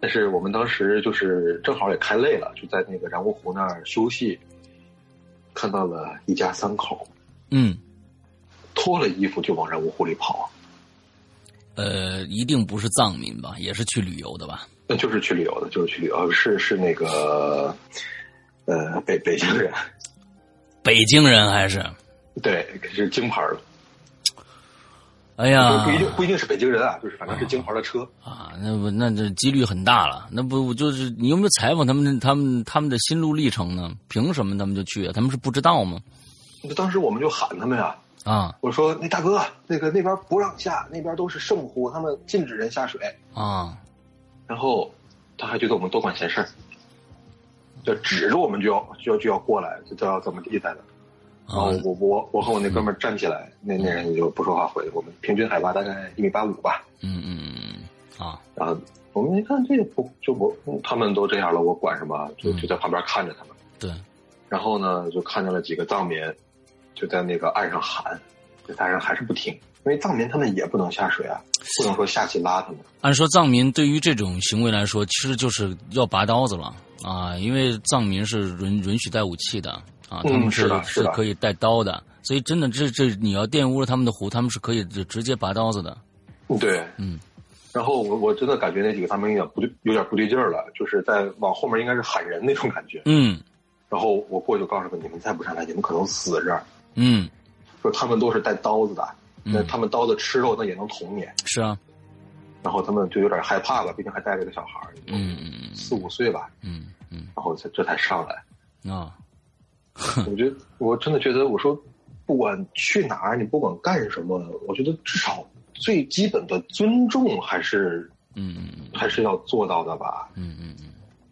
[SPEAKER 2] 但是我们当时就是正好也开累了，就在那个然乌湖那儿休息，看到了一家三口，
[SPEAKER 1] 嗯，
[SPEAKER 2] 脱了衣服就往然乌湖里跑，
[SPEAKER 1] 呃，一定不是藏民吧？也是去旅游的吧？
[SPEAKER 2] 那就是去旅游的，就是去旅游，是是那个，呃，北北京人，
[SPEAKER 1] 北京人还是？
[SPEAKER 2] 对，是京牌的。
[SPEAKER 1] 哎呀，
[SPEAKER 2] 不一定不一定是北京人啊，就是反正是京牌的车
[SPEAKER 1] 啊，那不那这几率很大了。那不就是你有没有采访他们他们他们的心路历程呢？凭什么他们就去啊？他们是不知道吗？
[SPEAKER 2] 当时我们就喊他们呀
[SPEAKER 1] 啊！
[SPEAKER 2] 我说那大哥，那个那边不让下，那边都是圣湖，他们禁止人下水
[SPEAKER 1] 啊。
[SPEAKER 2] 然后他还觉得我们多管闲事儿，就指着我们就要就要就要过来，就要怎么地来的。然后我我我和我那哥们站起来，那那人就不说话回我们平均海拔大概一米八五吧。
[SPEAKER 1] 嗯嗯嗯啊，
[SPEAKER 2] 然后我们一看这个不就不他们都这样了，我管什么？就就在旁边看着他们。
[SPEAKER 1] 对。
[SPEAKER 2] 然后呢，就看见了几个藏民，就在那个岸上喊，但是还是不听，因为藏民他们也不能下水啊，不能说下去拉他们。
[SPEAKER 1] 按说藏民对于这种行为来说，其实就是要拔刀子了啊，因为藏民是允允许带武器的。啊，他们
[SPEAKER 2] 是
[SPEAKER 1] 是可以带刀的，所以真的这这你要玷污了他们的湖，他们是可以直直接拔刀子的。
[SPEAKER 2] 对，
[SPEAKER 1] 嗯。
[SPEAKER 2] 然后我我真的感觉那几个他们有点不对，有点不对劲儿了，就是在往后面应该是喊人那种感觉。
[SPEAKER 1] 嗯。
[SPEAKER 2] 然后我过去就告诉他们，你们再不上来，你们可能死这儿。
[SPEAKER 1] 嗯。
[SPEAKER 2] 说他们都是带刀子的，那他们刀子吃肉那也能捅你。
[SPEAKER 1] 是啊。
[SPEAKER 2] 然后他们就有点害怕了，毕竟还带着个小孩儿，
[SPEAKER 1] 嗯嗯嗯，
[SPEAKER 2] 四五岁吧。
[SPEAKER 1] 嗯嗯。
[SPEAKER 2] 然后才这才上来。
[SPEAKER 1] 啊。*laughs*
[SPEAKER 2] 我觉得我真的觉得，我说不管去哪儿，你不管干什么，我觉得至少最基本的尊重还是
[SPEAKER 1] 嗯嗯
[SPEAKER 2] 还是要做到的吧。
[SPEAKER 1] 嗯嗯嗯，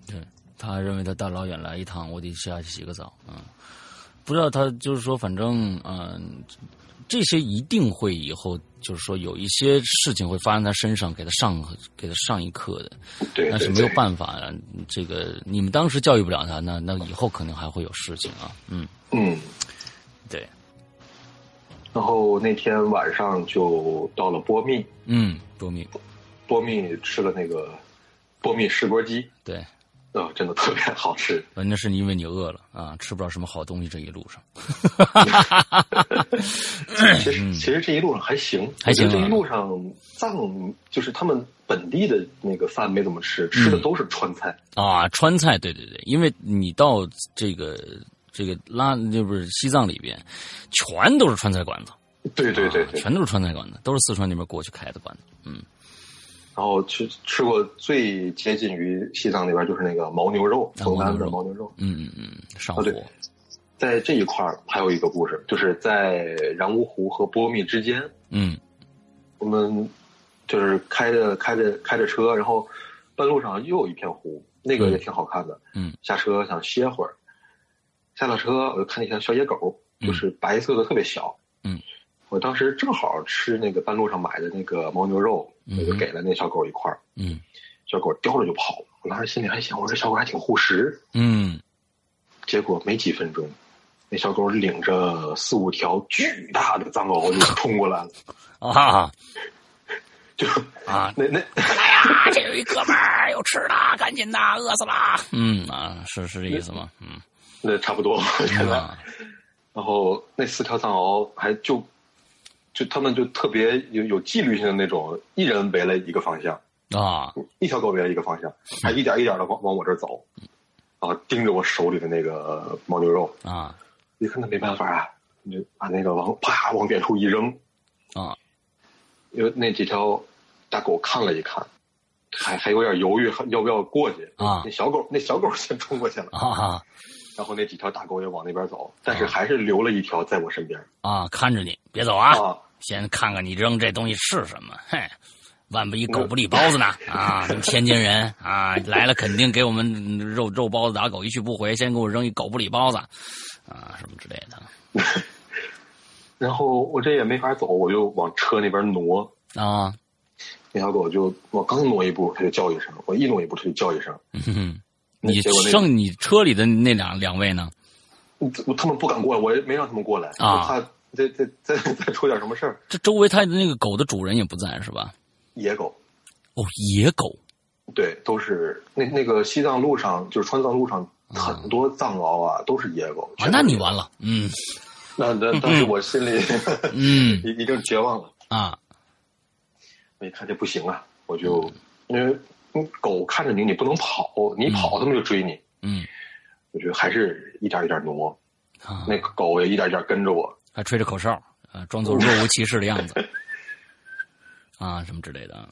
[SPEAKER 1] 对他认为他大老远来一趟，我得下去洗个澡嗯，不知道他就是说，反正嗯，这些一定会以后就是说有一些事情会发生在身上，给他上给他上一课的。
[SPEAKER 2] 对，
[SPEAKER 1] 但是没有办法，啊这个你们当时教育不了他，那那以后可能还会有事情啊。嗯
[SPEAKER 2] 嗯，
[SPEAKER 1] 对。
[SPEAKER 2] 然后那天晚上就到了波密。
[SPEAKER 1] 嗯，波密，
[SPEAKER 2] 波密吃了那个波密石锅鸡。
[SPEAKER 1] 对。
[SPEAKER 2] 呃，真的特别好吃。
[SPEAKER 1] 那是因为你饿了啊，吃不着什么好东西。这一路上，*laughs*
[SPEAKER 2] 其实其实这一路上还行，
[SPEAKER 1] 还行。
[SPEAKER 2] 这一路上藏就是他们本地的那个饭没怎么吃，吃的都是川菜
[SPEAKER 1] 啊，川菜。对对对，因为你到这个这个拉，就不是西藏里边，全都是川菜馆子。
[SPEAKER 2] 对对对对，
[SPEAKER 1] 全都是川菜馆子，都是四川那边过去开的馆子。嗯。
[SPEAKER 2] 然后吃吃过最接近于西藏那边就是那个牦牛肉，
[SPEAKER 1] 牦
[SPEAKER 2] 丹的牦牛肉。
[SPEAKER 1] 嗯嗯嗯，上火。
[SPEAKER 2] 在这一块儿还有一个故事，就是在然乌湖和波密之间。
[SPEAKER 1] 嗯，
[SPEAKER 2] 我们就是开着开着开着车，然后半路上又有一片湖，那个也挺好看的。
[SPEAKER 1] 嗯，
[SPEAKER 2] 下车想歇会儿，下了车我就看见一条小野狗，就是白色的，特别小。
[SPEAKER 1] 嗯。
[SPEAKER 2] 我当时正好吃那个半路上买的那个牦牛肉，我就给了那小狗一块儿。
[SPEAKER 1] 嗯，
[SPEAKER 2] 小狗叼着就跑了。我当时心里还想，我说这小狗还挺护食。
[SPEAKER 1] 嗯，
[SPEAKER 2] 结果没几分钟，那小狗领着四五条巨大的藏獒就冲过来了。*laughs*
[SPEAKER 1] 啊！
[SPEAKER 2] 就
[SPEAKER 1] 啊，*laughs*
[SPEAKER 2] 那那
[SPEAKER 1] 哎呀，这有一哥们儿有吃的，赶紧的，饿死了。*laughs* 嗯啊，是是这意思吗？嗯，
[SPEAKER 2] 那差不多。然后那四条藏獒还就就他们就特别有有纪律性的那种，一人围了一个方向
[SPEAKER 1] 啊，
[SPEAKER 2] 一条狗围了一个方向，还一点一点的往往我这儿走，啊盯着我手里的那个牦牛肉
[SPEAKER 1] 啊，
[SPEAKER 2] 一看他没办法啊，你就把那个往啪往远处一扔
[SPEAKER 1] 啊，
[SPEAKER 2] 因为那几条大狗看了一看，还还有点犹豫，要不要过去
[SPEAKER 1] 啊？
[SPEAKER 2] 那小狗那小狗先冲过去了
[SPEAKER 1] 啊。
[SPEAKER 2] 然后那几条大狗也往那边走，但是还是留了一条在我身边
[SPEAKER 1] 啊，看着你别走啊，先看看你扔这东西是什么。嘿，万不一狗不理包子呢啊！天津人啊来了，肯定给我们肉肉包子打狗一去不回，先给我扔一狗不理包子啊什么之类的。*laughs*
[SPEAKER 2] 然后我这也没法走，我就往车那边挪
[SPEAKER 1] 啊。
[SPEAKER 2] 那条狗就我刚挪一步，它就叫一声；我一挪一步，它就叫一声。
[SPEAKER 1] 你剩你车里的那两两位呢？
[SPEAKER 2] 我他们不敢过来，我也没让他们过来
[SPEAKER 1] 啊。
[SPEAKER 2] 怕再再 *laughs* 再再出点什么事儿。
[SPEAKER 1] 这周围它的那个狗的主人也不在是吧？
[SPEAKER 2] 野狗。
[SPEAKER 1] 哦，野狗。
[SPEAKER 2] 对，都是那那个西藏路上，就是川藏路上很多藏獒啊，都是野狗。
[SPEAKER 1] 啊，那你完了，嗯。
[SPEAKER 2] 那那当时我心里
[SPEAKER 1] 嗯 *laughs*
[SPEAKER 2] 已已经绝望了
[SPEAKER 1] 啊。
[SPEAKER 2] 我一看这不行啊，我就因为。狗看着你，你不能跑，你跑它们就追你。
[SPEAKER 1] 嗯，
[SPEAKER 2] 我觉得还是一点一点挪。那个狗也一点一点跟着我，
[SPEAKER 1] 还吹着口哨，啊，装作若无其事的样子，啊，什么之类的。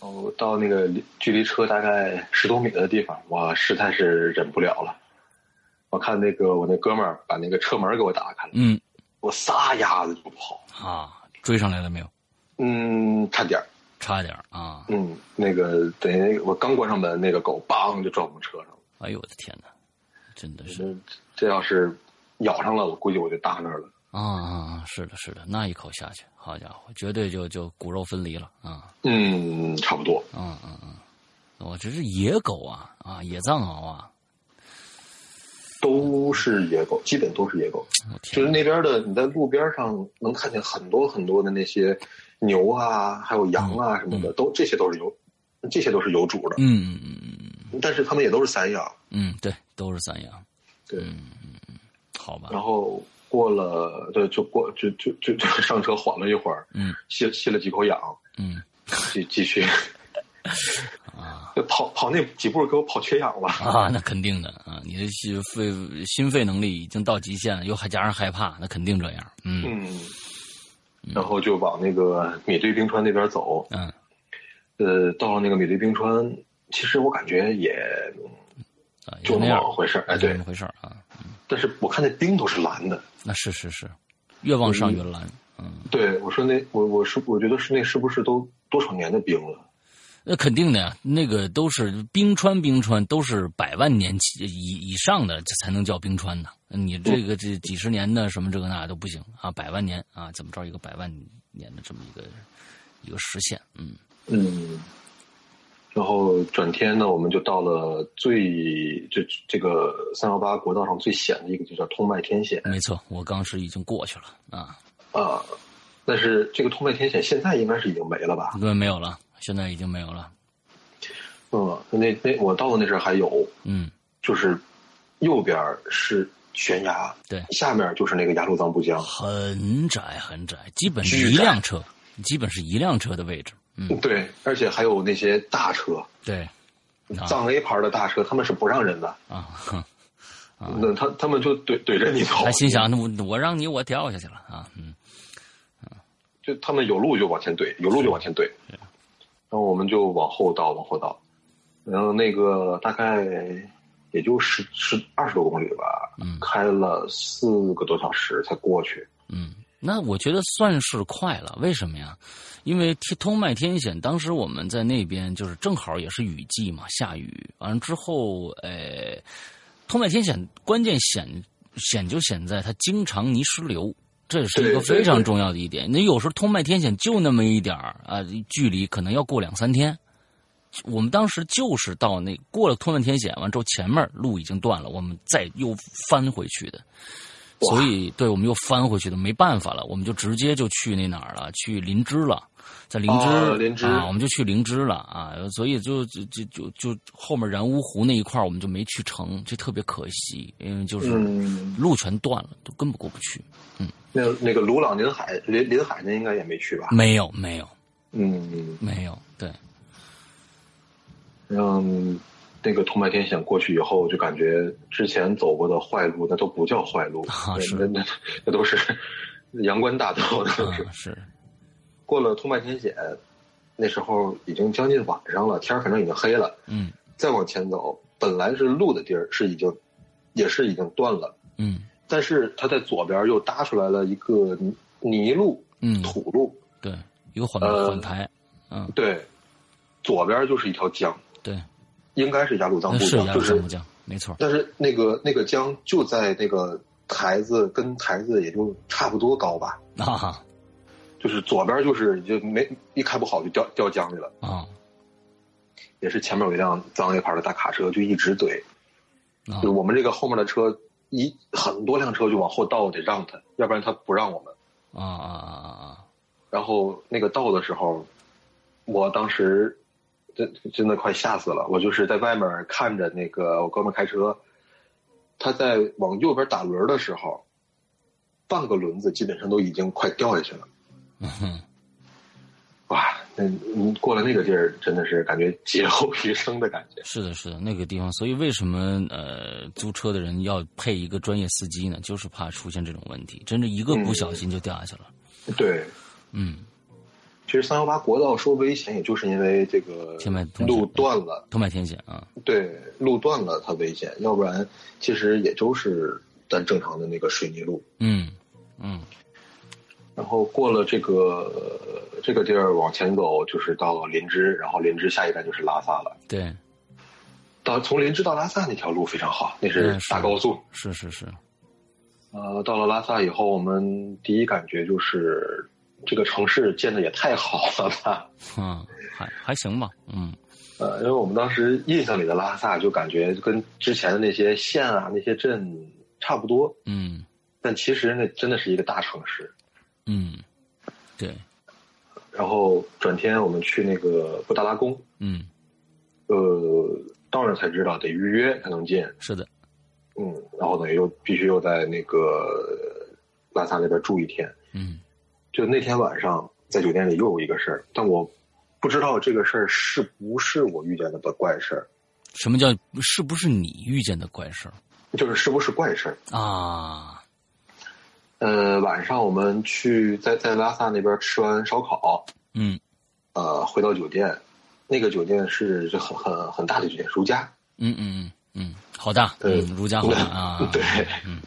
[SPEAKER 2] 哦，到那个距离车大概十多米的地方，我实在是忍不了了。我看那个我那哥们儿把那个车门给我打开了，
[SPEAKER 1] 嗯，
[SPEAKER 2] 我撒丫子就跑。
[SPEAKER 1] 啊，追上来了没有？
[SPEAKER 2] 嗯，差点儿
[SPEAKER 1] 差点儿啊！
[SPEAKER 2] 嗯，那个等于我刚关上门，那个狗梆就撞我们车上了。
[SPEAKER 1] 哎呦我的天哪，真的是！
[SPEAKER 2] 这要是咬上了，我估计我就搭那儿了。
[SPEAKER 1] 啊啊！是的，是的，那一口下去，好家伙，绝对就就骨肉分离了啊！
[SPEAKER 2] 嗯，差不多。
[SPEAKER 1] 嗯嗯嗯，我这是野狗啊啊，野藏獒啊，
[SPEAKER 2] 都是野狗，基本都是野狗。就是那边的，你在路边上能看见很多很多的那些。牛啊，还有羊啊什么的，都这些都是有，这些都是有主的。
[SPEAKER 1] 嗯嗯嗯
[SPEAKER 2] 嗯。但是他们也都是散养。
[SPEAKER 1] 嗯，对，都是散养。
[SPEAKER 2] 对，
[SPEAKER 1] 嗯嗯嗯，好吧。
[SPEAKER 2] 然后过了，对就过，就就就就上车缓了一会儿。
[SPEAKER 1] 嗯。
[SPEAKER 2] 吸吸了几口氧。
[SPEAKER 1] 嗯。
[SPEAKER 2] 继 *laughs* 继续。*laughs*
[SPEAKER 1] 啊。
[SPEAKER 2] 跑跑那几步给我跑缺氧了。
[SPEAKER 1] 啊，那肯定的啊！你的心肺心肺能力已经到极限了，又还加上害怕，那肯定这样。嗯。
[SPEAKER 2] 嗯。然后就往那个米堆冰川那边走。
[SPEAKER 1] 嗯，
[SPEAKER 2] 呃，到了那个米堆冰川，其实我感觉也就那么回事儿。哎，对，
[SPEAKER 1] 那么回事儿啊。
[SPEAKER 2] 但是我看那冰都是蓝的。
[SPEAKER 1] 那是是是，越往上越蓝。嗯，
[SPEAKER 2] 对，我说那我我是我觉得是那是不是都多少年的冰了？
[SPEAKER 1] 那肯定的呀，那个都是冰川，冰川都是百万年起以以上的才能叫冰川呢。你这个这几十年的什么这个那都不行啊，百万年啊，怎么着一个百万年的这么一个一个实现？嗯
[SPEAKER 2] 嗯。然后转天呢，我们就到了最这这个三幺八国道上最险的一个，就叫通麦天险。
[SPEAKER 1] 没错，我当时已经过去了啊
[SPEAKER 2] 啊，但是这个通麦天险现在应该是已经没了吧？
[SPEAKER 1] 对，没有了。现在已经没有了。
[SPEAKER 2] 嗯，那那我到的那阵还有，
[SPEAKER 1] 嗯，
[SPEAKER 2] 就是右边是悬崖，
[SPEAKER 1] 对，
[SPEAKER 2] 下面就是那个雅鲁藏布江，
[SPEAKER 1] 很窄很窄，基本是一辆车，基本是一辆车的位置。嗯，
[SPEAKER 2] 对，而且还有那些大车，
[SPEAKER 1] 对，
[SPEAKER 2] 藏 A 牌的大车，他们是不让人的
[SPEAKER 1] 啊，*laughs*
[SPEAKER 2] 那他他们就怼怼着你走，
[SPEAKER 1] 他心想，那我我让你，我掉下去了啊，嗯，
[SPEAKER 2] 就他们有路就往前怼，有路就往前怼。然后我们就往后倒，往后倒，然后那个大概也就十十二十多公里吧，
[SPEAKER 1] 嗯，
[SPEAKER 2] 开了四个多小时才过去。
[SPEAKER 1] 嗯，那我觉得算是快了。为什么呀？因为通麦天险当时我们在那边就是正好也是雨季嘛，下雨完了之后，呃，通麦天险关键险险就险在它经常泥石流。这是一个非常重要的一点。那有时候通麦天险就那么一点儿啊，距离可能要过两三天。我们当时就是到那过了通麦天险完之后，前面路已经断了，我们再又翻回去的。所以，对我们又翻回去的，没办法了，我们就直接就去那哪儿了，去林芝了。在灵芝，啊，我们就去灵芝了啊，所以就就就就就后面然乌湖那一块我们就没去成，这特别可惜，因为就是路全断了，都根本过不去。嗯，
[SPEAKER 2] 那那个鲁朗林海林林海那应该也没去吧？
[SPEAKER 1] 没有，没有，
[SPEAKER 2] 嗯，
[SPEAKER 1] 没有，对。
[SPEAKER 2] 嗯，那个通麦天险过去以后，就感觉之前走过的坏路，那都不叫坏路，那那那都是 *laughs* 阳关大道，都是
[SPEAKER 1] 是。
[SPEAKER 2] 过了通麦天险，那时候已经将近晚上了，天反正已经黑了。
[SPEAKER 1] 嗯，
[SPEAKER 2] 再往前走，本来是路的地儿是已经，也是已经断了。
[SPEAKER 1] 嗯，
[SPEAKER 2] 但是它在左边又搭出来了一个泥路，
[SPEAKER 1] 嗯，
[SPEAKER 2] 土路，
[SPEAKER 1] 对，一个缓缓台，嗯，
[SPEAKER 2] 对，左边就是一条江，
[SPEAKER 1] 对，
[SPEAKER 2] 应该是雅鲁藏布江，就是
[SPEAKER 1] 江，没错。
[SPEAKER 2] 但是那个那个江就在那个台子跟台子也就差不多高吧。
[SPEAKER 1] 啊。
[SPEAKER 2] 就是左边就是就没一开不好就掉掉江里了
[SPEAKER 1] 啊，
[SPEAKER 2] 也是前面有一辆脏一牌的大卡车就一直怼，就我们这个后面的车一很多辆车就往后倒得让他，要不然他不让我们
[SPEAKER 1] 啊啊啊啊啊！
[SPEAKER 2] 然后那个倒的时候，我当时真真的快吓死了，我就是在外面看着那个我哥们开车，他在往右边打轮的时候，半个轮子基本上都已经快掉下去了。
[SPEAKER 1] 嗯哼，
[SPEAKER 2] 哇，那你过了那个地儿，真的是感觉劫后余生的感觉。
[SPEAKER 1] 是的，是的，那个地方，所以为什么呃租车的人要配一个专业司机呢？就是怕出现这种问题，真的一个不小心就掉下去了。
[SPEAKER 2] 对，
[SPEAKER 1] 嗯，
[SPEAKER 2] 其实三幺八国道说危险，也就是因为这个路断了，
[SPEAKER 1] 通麦天险啊。
[SPEAKER 2] 对，路断了它危险，要不然其实也就是咱正常的那个水泥路。
[SPEAKER 1] 嗯嗯。
[SPEAKER 2] 然后过了这个这个地儿往前走，就是到林芝，然后林芝下一站就是拉萨了。
[SPEAKER 1] 对，
[SPEAKER 2] 到从林芝到拉萨那条路非常好，那是大高速。
[SPEAKER 1] 是是是。
[SPEAKER 2] 呃，到了拉萨以后，我们第一感觉就是这个城市建的也太好了吧？*laughs*
[SPEAKER 1] 嗯，还还行吧。嗯。
[SPEAKER 2] 呃，因为我们当时印象里的拉萨就感觉跟之前的那些县啊、那些镇差不多。
[SPEAKER 1] 嗯。
[SPEAKER 2] 但其实那真的是一个大城市。
[SPEAKER 1] 嗯，对。
[SPEAKER 2] 然后转天我们去那个布达拉宫。
[SPEAKER 1] 嗯。
[SPEAKER 2] 呃，到那才知道得预约才能进。
[SPEAKER 1] 是的。
[SPEAKER 2] 嗯，然后等于又必须又在那个拉萨那边住一天。
[SPEAKER 1] 嗯。
[SPEAKER 2] 就那天晚上在酒店里又有一个事儿，但我不知道这个事儿是不是我遇见的怪事儿。
[SPEAKER 1] 什么叫是不是你遇见的怪事儿？
[SPEAKER 2] 就是是不是怪事儿
[SPEAKER 1] 啊？
[SPEAKER 2] 呃，晚上我们去在在拉萨那边吃完烧烤，
[SPEAKER 1] 嗯，
[SPEAKER 2] 呃，回到酒店，那个酒店是很很很大的酒店，如家，
[SPEAKER 1] 嗯嗯嗯嗯，好大，嗯，如家好大啊，
[SPEAKER 2] 对，
[SPEAKER 1] 嗯，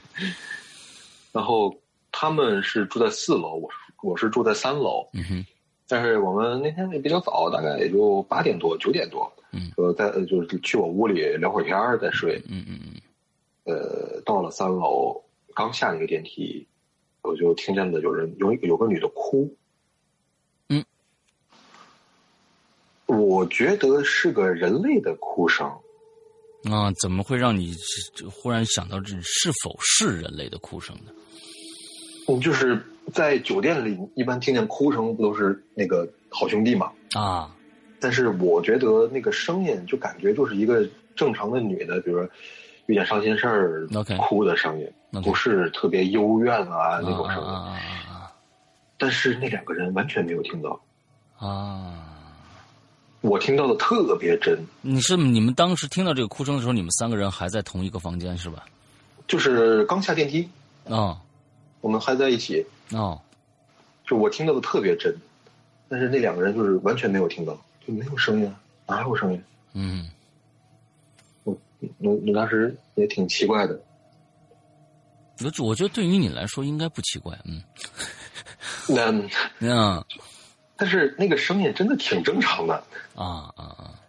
[SPEAKER 2] 然后他们是住在四楼，我我是住在三楼，
[SPEAKER 1] 嗯哼，
[SPEAKER 2] 但是我们那天也比较早，大概也就八点多九点多，
[SPEAKER 1] 嗯，
[SPEAKER 2] 呃，在就是去我屋里聊会儿天再睡，
[SPEAKER 1] 嗯嗯嗯，
[SPEAKER 2] 呃，到了三楼，刚下一个电梯。我就听见了有人有有个女的哭，
[SPEAKER 1] 嗯，
[SPEAKER 2] 我觉得是个人类的哭声，
[SPEAKER 1] 啊，怎么会让你忽然想到这是否是人类的哭声呢？
[SPEAKER 2] 嗯，就是在酒店里，一般听见哭声不都是那个好兄弟嘛？
[SPEAKER 1] 啊，
[SPEAKER 2] 但是我觉得那个声音就感觉就是一个正常的女的，比如说遇见伤心事儿哭的声音。不是特别幽怨啊那种声音，但是那两个人完全没有听到
[SPEAKER 1] 啊，
[SPEAKER 2] 我听到的特别真。
[SPEAKER 1] 你是你们当时听到这个哭声的时候，你们三个人还在同一个房间是吧？
[SPEAKER 2] 就是刚下电梯
[SPEAKER 1] 啊，
[SPEAKER 2] 我们还在一起
[SPEAKER 1] 哦，
[SPEAKER 2] 就我听到的特别真，但是那两个人就是完全没有听到，就没有声音，哪有声音？
[SPEAKER 1] 嗯，
[SPEAKER 2] 我我我当时也挺奇怪的。
[SPEAKER 1] 我我觉得对于你来说应该不奇怪，嗯，
[SPEAKER 2] 那 *laughs*
[SPEAKER 1] 嗯，
[SPEAKER 2] 但是那个声音真的挺正常的
[SPEAKER 1] 啊啊啊！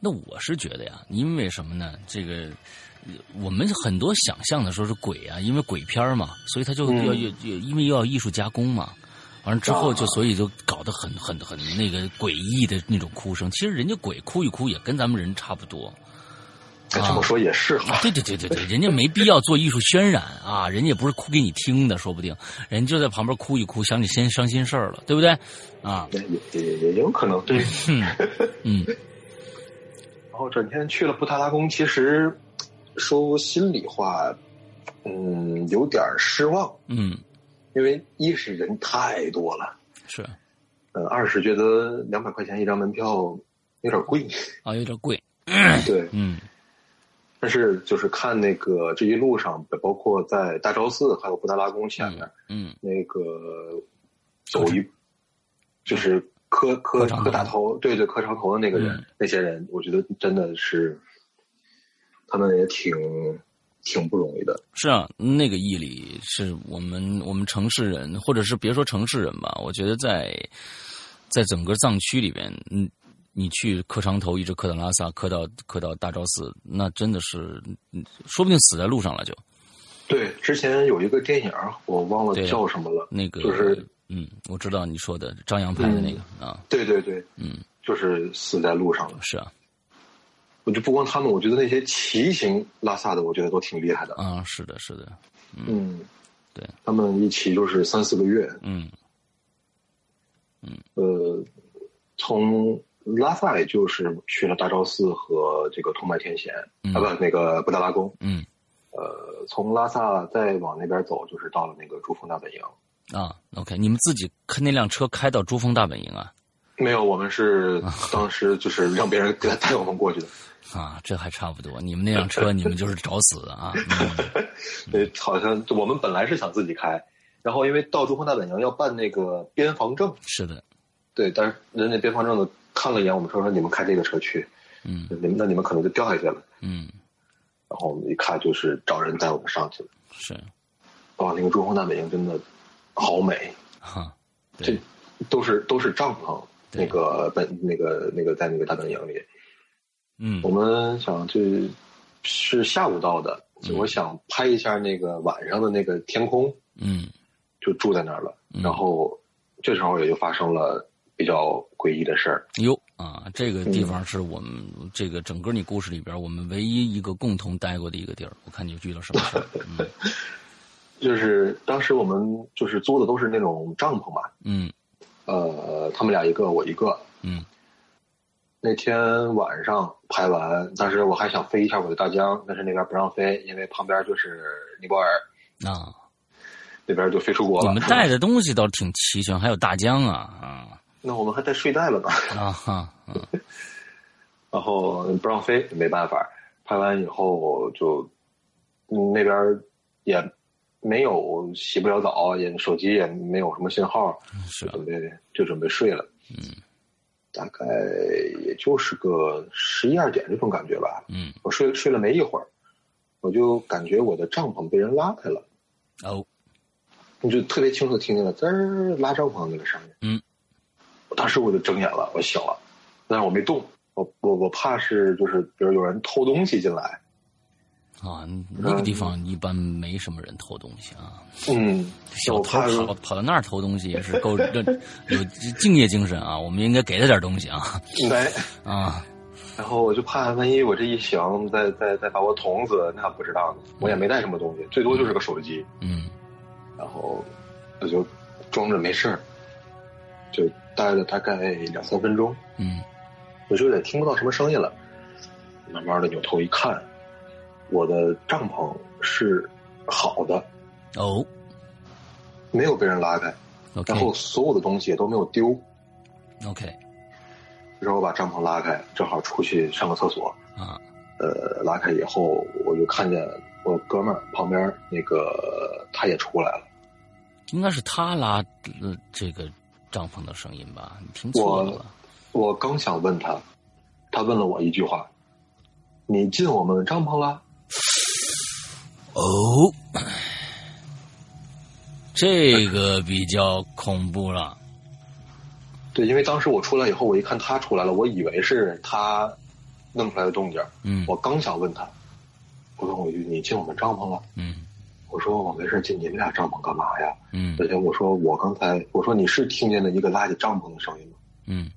[SPEAKER 1] 那我是觉得呀，因为什么呢？这个我们很多想象的说是鬼啊，因为鬼片嘛，所以他就要要因为又要艺术加工嘛，完了之后就所以就搞得很很很那个诡异的那种哭声。其实人家鬼哭一哭也跟咱们人差不多。
[SPEAKER 2] 这么说也是哈。
[SPEAKER 1] 对对对对对，人家没必要做艺术渲染啊，人家也不是哭给你听的，说不定人就在旁边哭一哭，想起先伤心事儿了，对不对？啊，
[SPEAKER 2] 也也也有可能对。
[SPEAKER 1] 嗯。*laughs*
[SPEAKER 2] 然后转天去了布达拉宫，其实说心里话，嗯，有点失望。
[SPEAKER 1] 嗯，
[SPEAKER 2] 因为一是人太多了，
[SPEAKER 1] 是。
[SPEAKER 2] 呃，二是觉得两百块钱一张门票有点贵
[SPEAKER 1] 啊，有点贵。*laughs*
[SPEAKER 2] 对，
[SPEAKER 1] 嗯。
[SPEAKER 2] 但是就是看那个这一路上，包括在大昭寺还有布达拉宫前面，
[SPEAKER 1] 嗯，
[SPEAKER 2] 那个走一就是。磕磕磕大头，对对，磕长头的那个人，那些人，我觉得真的是，他们也挺挺不容易的。
[SPEAKER 1] 是啊，那个毅力是我们我们城市人，或者是别说城市人吧，我觉得在在整个藏区里边，嗯，你去磕长头，一直磕到拉萨，磕到磕到大昭寺，那真的是，说不定死在路上了就。
[SPEAKER 2] 对，之前有一个电影，我忘了叫什么了，
[SPEAKER 1] 那个
[SPEAKER 2] 就是。
[SPEAKER 1] 嗯，我知道你说的张扬拍的那个啊，
[SPEAKER 2] 对对对，
[SPEAKER 1] 嗯，
[SPEAKER 2] 就是死在路上了。
[SPEAKER 1] 是啊，
[SPEAKER 2] 我就不光他们，我觉得那些骑行拉萨的，我觉得都挺厉害的。
[SPEAKER 1] 啊，是的，是的，
[SPEAKER 2] 嗯，
[SPEAKER 1] 对
[SPEAKER 2] 他们一骑就是三四个月。
[SPEAKER 1] 嗯，嗯，
[SPEAKER 2] 呃，从拉萨也就是去了大昭寺和这个通麦天险啊，不，那个布达拉宫。
[SPEAKER 1] 嗯，
[SPEAKER 2] 呃，从拉萨再往那边走，就是到了那个珠峰大本营。
[SPEAKER 1] 啊，OK，你们自己开那辆车开到珠峰大本营啊？
[SPEAKER 2] 没有，我们是当时就是让别人给他带我们过去的。
[SPEAKER 1] 啊，这还差不多。你们那辆车，你们就是找死啊！*laughs*
[SPEAKER 2] 对，好像我们本来是想自己开，然后因为到珠峰大本营要办那个边防证。
[SPEAKER 1] 是的。
[SPEAKER 2] 对，但是人家边防证的看了一眼我们说，说你们开这个车去，
[SPEAKER 1] 嗯，
[SPEAKER 2] 你们那你们可能就掉下去了。
[SPEAKER 1] 嗯。
[SPEAKER 2] 然后我们一看，就是找人带我们上去了。
[SPEAKER 1] 是。
[SPEAKER 2] 哦，那个珠峰大本营真的。好美，
[SPEAKER 1] 哈，
[SPEAKER 2] 这都是都是帐篷，那个本那个那个在那个大本营里，
[SPEAKER 1] 嗯，
[SPEAKER 2] 我们想就是下午到的，我想拍一下那个晚上的那个天空，
[SPEAKER 1] 嗯，
[SPEAKER 2] 就住在那儿了，然后这时候也就发生了比较诡异的事儿。
[SPEAKER 1] 哟啊，这个地方是我们这个整个你故事里边我们唯一一个共同待过的一个地儿，我看你遇到什么事儿。*laughs*
[SPEAKER 2] 就是当时我们就是租的都是那种帐篷嘛，
[SPEAKER 1] 嗯，
[SPEAKER 2] 呃，他们俩一个，我一个，
[SPEAKER 1] 嗯。
[SPEAKER 2] 那天晚上拍完，当时我还想飞一下我的大疆，但是那边不让飞，因为旁边就是尼泊尔
[SPEAKER 1] 啊，
[SPEAKER 2] 那边就飞出国了。
[SPEAKER 1] 你们带的东西倒挺齐全，还有大疆啊啊。
[SPEAKER 2] 那我们还带睡袋了吧
[SPEAKER 1] 啊哈，*laughs*
[SPEAKER 2] 然后不让飞，没办法，拍完以后就那边也。没有洗不了澡，也手机也没有什么信号，
[SPEAKER 1] 就
[SPEAKER 2] 准备就准备睡了。
[SPEAKER 1] 嗯，
[SPEAKER 2] 大概也就是个十一二点这种感觉吧。
[SPEAKER 1] 嗯，
[SPEAKER 2] 我睡睡了没一会儿，我就感觉我的帐篷被人拉开了。
[SPEAKER 1] 哦，
[SPEAKER 2] 你就特别清楚听见了滋儿拉帐篷那个声音。
[SPEAKER 1] 嗯，我
[SPEAKER 2] 当时我就睁眼了，我醒了，但是我没动，我我我怕是就是比如有人偷东西进来。
[SPEAKER 1] 啊，那个地方一般没什么人偷东西啊。
[SPEAKER 2] 嗯，
[SPEAKER 1] 小偷跑跑到那儿偷东西也是够有敬业精神啊。我们应该给他点东西啊。
[SPEAKER 2] 对
[SPEAKER 1] 啊，
[SPEAKER 2] 然后我就怕万一我这一醒，再再再把我捅死，那不知道呢。我也没带什么东西，最多就是个手机。
[SPEAKER 1] 嗯，
[SPEAKER 2] 然后我就装着没事儿，就待了大概两三分钟。
[SPEAKER 1] 嗯，
[SPEAKER 2] 我就有点听不到什么声音了，慢慢的扭头一看。我的帐篷是好的，
[SPEAKER 1] 哦，
[SPEAKER 2] 没有被人拉开，然后所有的东西也都没有丢。
[SPEAKER 1] OK，
[SPEAKER 2] 然后我把帐篷拉开，正好出去上个厕所。
[SPEAKER 1] 啊，
[SPEAKER 2] 呃，拉开以后，我就看见我哥们儿旁边那个他也出来了，
[SPEAKER 1] 应该是他拉这个帐篷的声音吧？你听错了。
[SPEAKER 2] 我刚想问他，他问了我一句话：“你进我们帐篷了？”
[SPEAKER 1] 哦，这个比较恐怖了。
[SPEAKER 2] 对，因为当时我出来以后，我一看他出来了，我以为是他弄出来的动静。
[SPEAKER 1] 嗯，
[SPEAKER 2] 我刚想问他，我说我你进我们帐篷了？
[SPEAKER 1] 嗯，
[SPEAKER 2] 我说我没事进你们俩帐篷干嘛呀？
[SPEAKER 1] 嗯，
[SPEAKER 2] 而且我说我刚才我说你是听见了一个拉起帐篷的声音吗？
[SPEAKER 1] 嗯，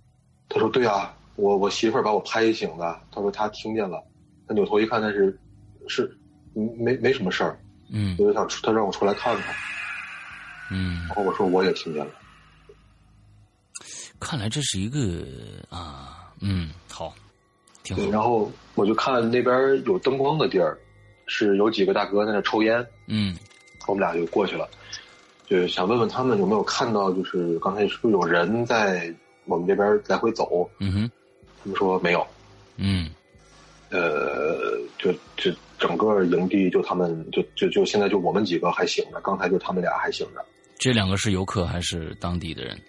[SPEAKER 2] 他说对啊，我我媳妇儿把我拍醒的，他说他听见了。他扭头一看，他是是没没什么事儿，
[SPEAKER 1] 嗯，我
[SPEAKER 2] 就想他让我出来看看，
[SPEAKER 1] 嗯，
[SPEAKER 2] 然后我说我也听见了。
[SPEAKER 1] 看来这是一个啊，嗯，好，挺好。
[SPEAKER 2] 然后我就看那边有灯光的地儿，是有几个大哥在那抽烟。
[SPEAKER 1] 嗯，
[SPEAKER 2] 我们俩就过去了，就想问问他们有没有看到，就是刚才是不是有人在我们这边来回走？
[SPEAKER 1] 嗯哼，
[SPEAKER 2] 他们说没有。
[SPEAKER 1] 嗯，
[SPEAKER 2] 呃，就就整个营地就他们就就就现在就我们几个还醒着，刚才就他们俩还醒着。
[SPEAKER 1] 这两个是游客还是当地的人？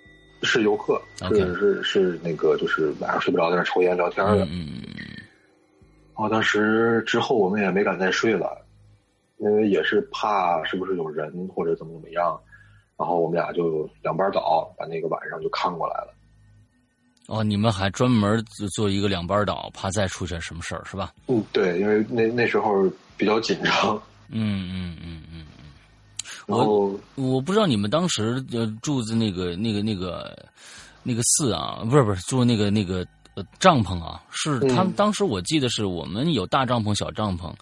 [SPEAKER 2] 是游客，是是是那个，就是晚上睡不着，在那抽烟聊天的。
[SPEAKER 1] 嗯嗯嗯。
[SPEAKER 2] 然后当时之后我们也没敢再睡了，因为也是怕是不是有人或者怎么怎么样。然后我们俩就两班倒，把那个晚上就看过来了。
[SPEAKER 1] 哦，你们还专门做一个两班倒，怕再出现什么事儿是吧？
[SPEAKER 2] 嗯，对，因为那那时候比较紧张。
[SPEAKER 1] 嗯嗯嗯嗯嗯。
[SPEAKER 2] 我
[SPEAKER 1] 我不知道你们当时呃住的那个那个那个那个寺啊，不是不是住那个那个呃帐篷啊，是他们当时我记得是我们有大帐篷小帐篷，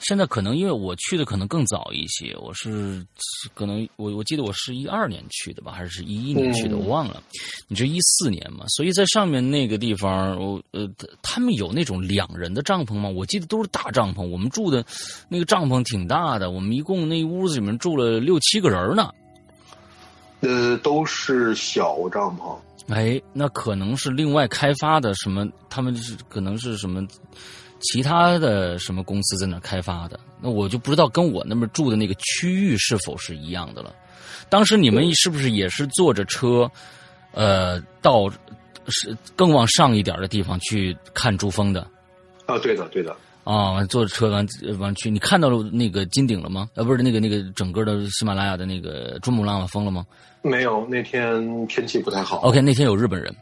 [SPEAKER 1] 现在可能因为我去的可能更早一些，我是可能我我记得我是一二年去的吧，还是一一年去的，我忘了。你这一四年嘛，所以在上面那个地方，我呃他们有那种两人的帐篷吗？我记得都是大帐篷，我们住的那个帐篷挺大的，我们一共那屋子里面住了六七个人呢。
[SPEAKER 2] 呃，都是小帐篷。
[SPEAKER 1] 哎，那可能是另外开发的什么？他们是可能是什么其他的什么公司在那开发的？那我就不知道跟我那边住的那个区域是否是一样的了。当时你们是不是也是坐着车，呃，到是更往上一点的地方去看珠峰的？
[SPEAKER 2] 啊，对的，对的。
[SPEAKER 1] 啊，坐着车完完去，你看到了那个金顶了吗？呃，不是那个那个整个的喜马拉雅的那个珠穆朗玛峰了吗？
[SPEAKER 2] 没有，那天天气不太好。
[SPEAKER 1] OK，那天有日本人。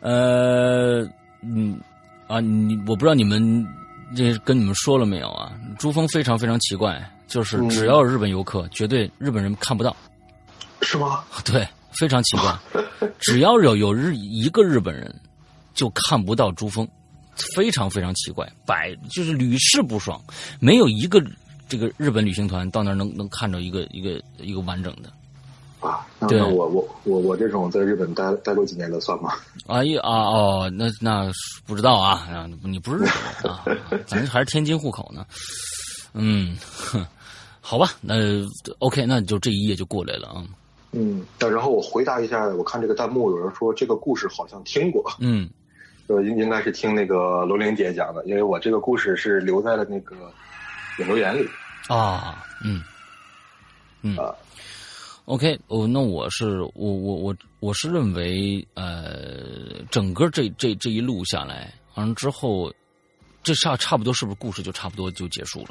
[SPEAKER 1] 呃，嗯，啊，你我不知道你们这跟你们说了没有啊？珠峰非常非常奇怪，就是只要日本游客，绝对日本人看不到。
[SPEAKER 2] 是吗？
[SPEAKER 1] 对，非常奇怪，只要有有日一个日本人，就看不到珠峰。非常非常奇怪，百就是屡试不爽，没有一个这个日本旅行团到那儿能能看着一个一个一个完整的
[SPEAKER 2] 啊。那我我我我这种在日本待待过几年的算吗？*laughs*
[SPEAKER 1] 啊一啊哦，那那不知道啊啊，你不是日本人啊，咱还是天津户口呢。嗯，好吧，那 OK，那就这一页就过来了啊。
[SPEAKER 2] 嗯，然后我回答一下，我看这个弹幕有人说这个故事好像听过。
[SPEAKER 1] 嗯。*laughs*
[SPEAKER 2] 呃，应应该是听那个罗玲姐讲的，因为我这个故事是留在了那个留言里
[SPEAKER 1] 啊，嗯，嗯
[SPEAKER 2] 啊
[SPEAKER 1] ，OK，哦，那我是我我我我是认为，呃，整个这这这一路下来，完了之后，这差差不多是不是故事就差不多就结束了？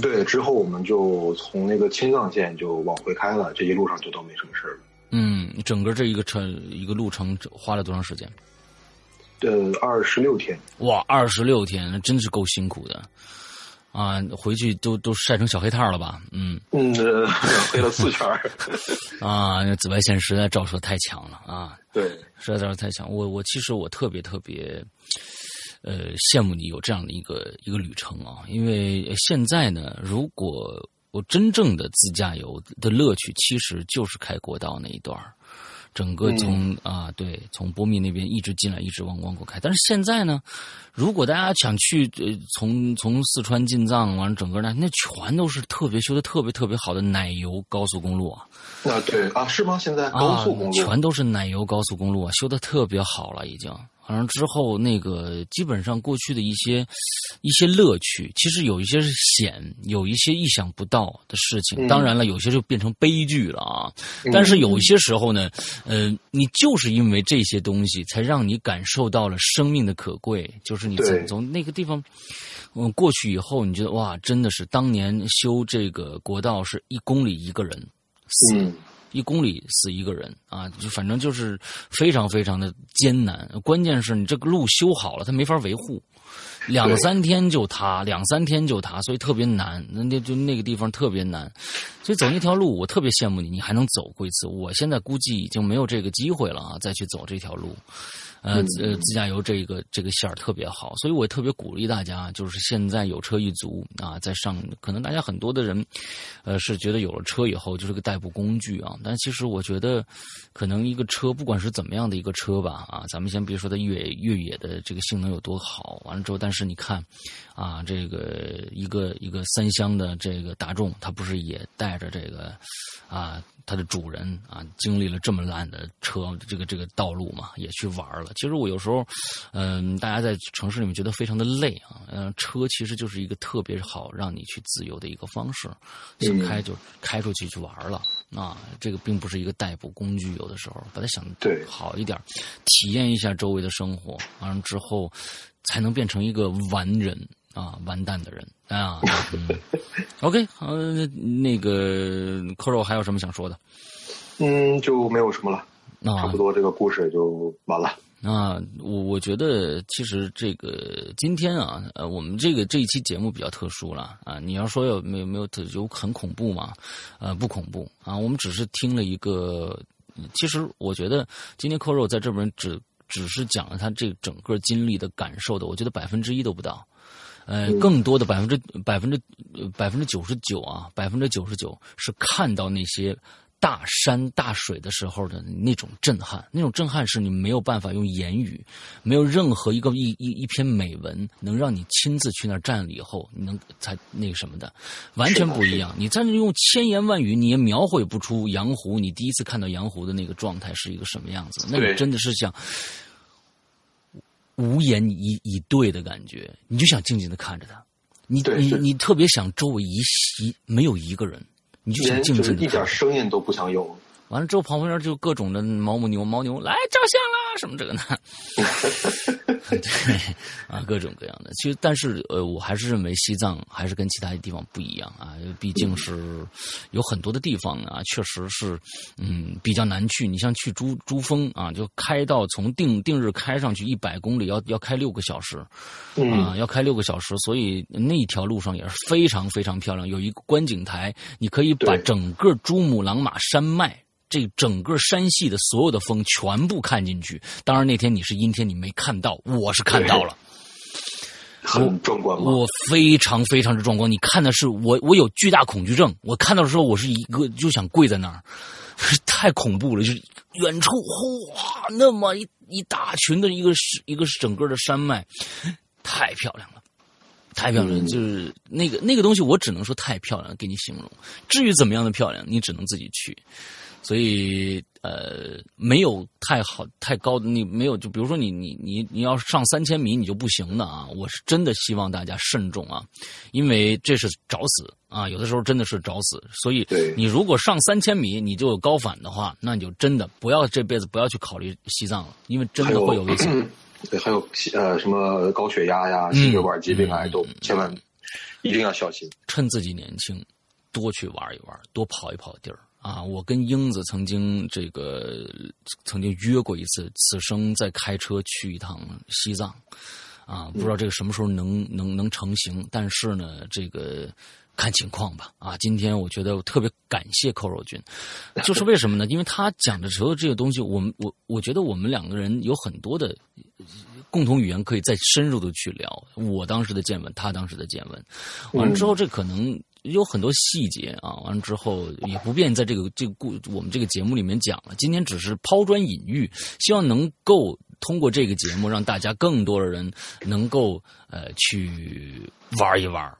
[SPEAKER 2] 对，之后我们就从那个青藏线就往回开了，这一路上就都没什么事了。
[SPEAKER 1] 嗯，整个这一个程一个路程花了多长时间？
[SPEAKER 2] 呃，二十六天
[SPEAKER 1] 哇，二十六天，那真是够辛苦的啊！回去都都晒成小黑炭了吧？嗯
[SPEAKER 2] 嗯，*laughs* 黑了四圈 *laughs*
[SPEAKER 1] 啊！那紫外线实在照射太强了啊！
[SPEAKER 2] 对，
[SPEAKER 1] 实在照射太强。我我其实我特别特别呃羡慕你有这样的一个一个旅程啊！因为现在呢，如果我真正的自驾游的乐趣，其实就是开国道那一段儿。整个从啊，对，从波密那边一直进来，一直往往过开。但是现在呢，如果大家想去呃，从从四川进藏，完了整个那那全都是特别修的特别特别好的奶油高速公路啊。
[SPEAKER 2] 啊，对啊，是吗？现在高速公路
[SPEAKER 1] 全都是奶油高速公路啊，修的特别好了，已经。完了之后，那个基本上过去的一些一些乐趣，其实有一些是险，有一些意想不到的事情。当然了，有些就变成悲剧了啊。但是有一些时候呢，呃，你就是因为这些东西，才让你感受到了生命的可贵。就是你从从那个地方，嗯，过去以后，你觉得哇，真的是当年修这个国道是一公里一个人死。一公里死一个人啊，就反正就是非常非常的艰难。关键是你这个路修好了，它没法维护，两三天就塌，两三天就塌，所以特别难。那那就那个地方特别难，所以走那条路，我特别羡慕你，你还能走过一次。我现在估计已经没有这个机会了啊，再去走这条路。呃呃，自驾游这个这个线儿特别好，所以我特别鼓励大家，就是现在有车一族啊，在上，可能大家很多的人，呃，是觉得有了车以后就是个代步工具啊，但其实我觉得，可能一个车不管是怎么样的一个车吧，啊，咱们先别说它越越野的这个性能有多好，完了之后，但是你看，啊，这个一个一个三厢的这个大众，它不是也带着这个，啊。它的主人啊，经历了这么烂的车，这个这个道路嘛，也去玩了。其实我有时候，嗯，大家在城市里面觉得非常的累啊，嗯，车其实就是一个特别好让你去自由的一个方式，想开就开出去去玩了啊。这个并不是一个代步工具，有的时候把它想好一点，体验一下周围的生活，完了之后才能变成一个完人。啊，完蛋的人啊！嗯、OK，好，那个扣肉还有什么想说的？
[SPEAKER 2] 嗯，就没有什么了，那差不多这个故事就完了。
[SPEAKER 1] 啊，我我觉得其实这个今天啊，呃，我们这个这一期节目比较特殊了啊。你要说有没有没有特有很恐怖吗？呃，不恐怖啊。我们只是听了一个，其实我觉得今天扣肉在这边只只是讲了他这整个经历的感受的，我觉得百分之一都不到。呃，更多的百分之百分之百分之九十九啊，百分之九十九是看到那些大山大水的时候的那种震撼，那种震撼是你没有办法用言语，没有任何一个一一一篇美文能让你亲自去那儿站了以后，你能才那个什么的，完全不一样。你在那用千言万语你也描绘不出羊湖，你第一次看到羊湖的那个状态是一个什么样子，那个真的是像。无言以以对的感觉，你就想静静的看着他，你你你特别想周围一席没有一个人，你就想静静的，
[SPEAKER 2] 一点声音都不想有。
[SPEAKER 1] 完了之后，旁边就各种的毛母牛、牦牛来照相啦，什么这个呢？*laughs* 对啊，各种各样的。其实，但是呃，我还是认为西藏还是跟其他的地方不一样啊，毕竟是有很多的地方啊，确实是嗯比较难去。你像去珠珠峰啊，就开到从定定日开上去一百公里，要要开六个小时啊，要开六个小时，所以那条路上也是非常非常漂亮，有一个观景台，你可以把整个珠穆朗玛山脉。这整个山系的所有的风全部看进去，当然那天你是阴天，你没看到，我是看到了，
[SPEAKER 2] 很壮观
[SPEAKER 1] 我非常非常之壮观，你看的是我，我有巨大恐惧症，我看到的时候，我是一个就想跪在那儿，太恐怖了，就是远处哗那么一一大群的一个一个整个的山脉，太漂亮了，太漂亮了，就是那个那个东西，我只能说太漂亮，给你形容。至于怎么样的漂亮，你只能自己去。所以，呃，没有太好、太高的，你没有，就比如说你、你、你、你要上三千米，你就不行的啊！我是真的希望大家慎重啊，因为这是找死啊！有的时候真的是找死。所以，你如果上三千米你就有高反的话，那你就真的不要这辈子不要去考虑西藏了，因为真的会有危险。
[SPEAKER 2] 对，还有呃什么高血压呀、心血管疾病啊，都千万一定要小心。
[SPEAKER 1] 趁自己年轻，多去玩一玩，多跑一跑地儿。啊，我跟英子曾经这个曾经约过一次，此生再开车去一趟西藏，啊，不知道这个什么时候能能能成行，但是呢，这个看情况吧。啊，今天我觉得我特别感谢寇若君，就是为什么呢？因为他讲的时候这个东西，我们我我觉得我们两个人有很多的共同语言，可以再深入的去聊。我当时的见闻，他当时的见闻，完了之后，这可能。有很多细节啊，完了之后也不便在这个这个故我们这个节目里面讲了。今天只是抛砖引玉，希望能够通过这个节目让大家更多的人能够呃去玩一玩，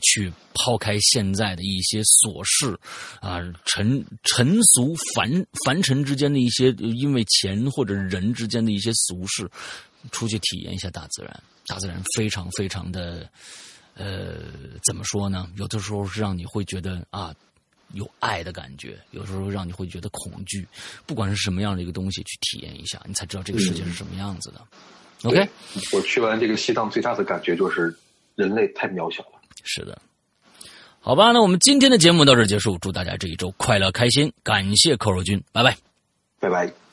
[SPEAKER 1] 去抛开现在的一些琐事啊尘尘俗凡凡尘之间的一些因为钱或者人之间的一些俗事，出去体验一下大自然。大自然非常非常的。呃，怎么说呢？有的时候是让你会觉得啊，有爱的感觉；有时候让你会觉得恐惧。不管是什么样的一个东西，去体验一下，你才知道这个世界是什么样子的。OK，
[SPEAKER 2] 我去完这个西藏，最大的感觉就是人类太渺小了。
[SPEAKER 1] 是的，好吧，那我们今天的节目到这结束。祝大家这一周快乐开心，感谢寇若君，拜拜，
[SPEAKER 2] 拜拜。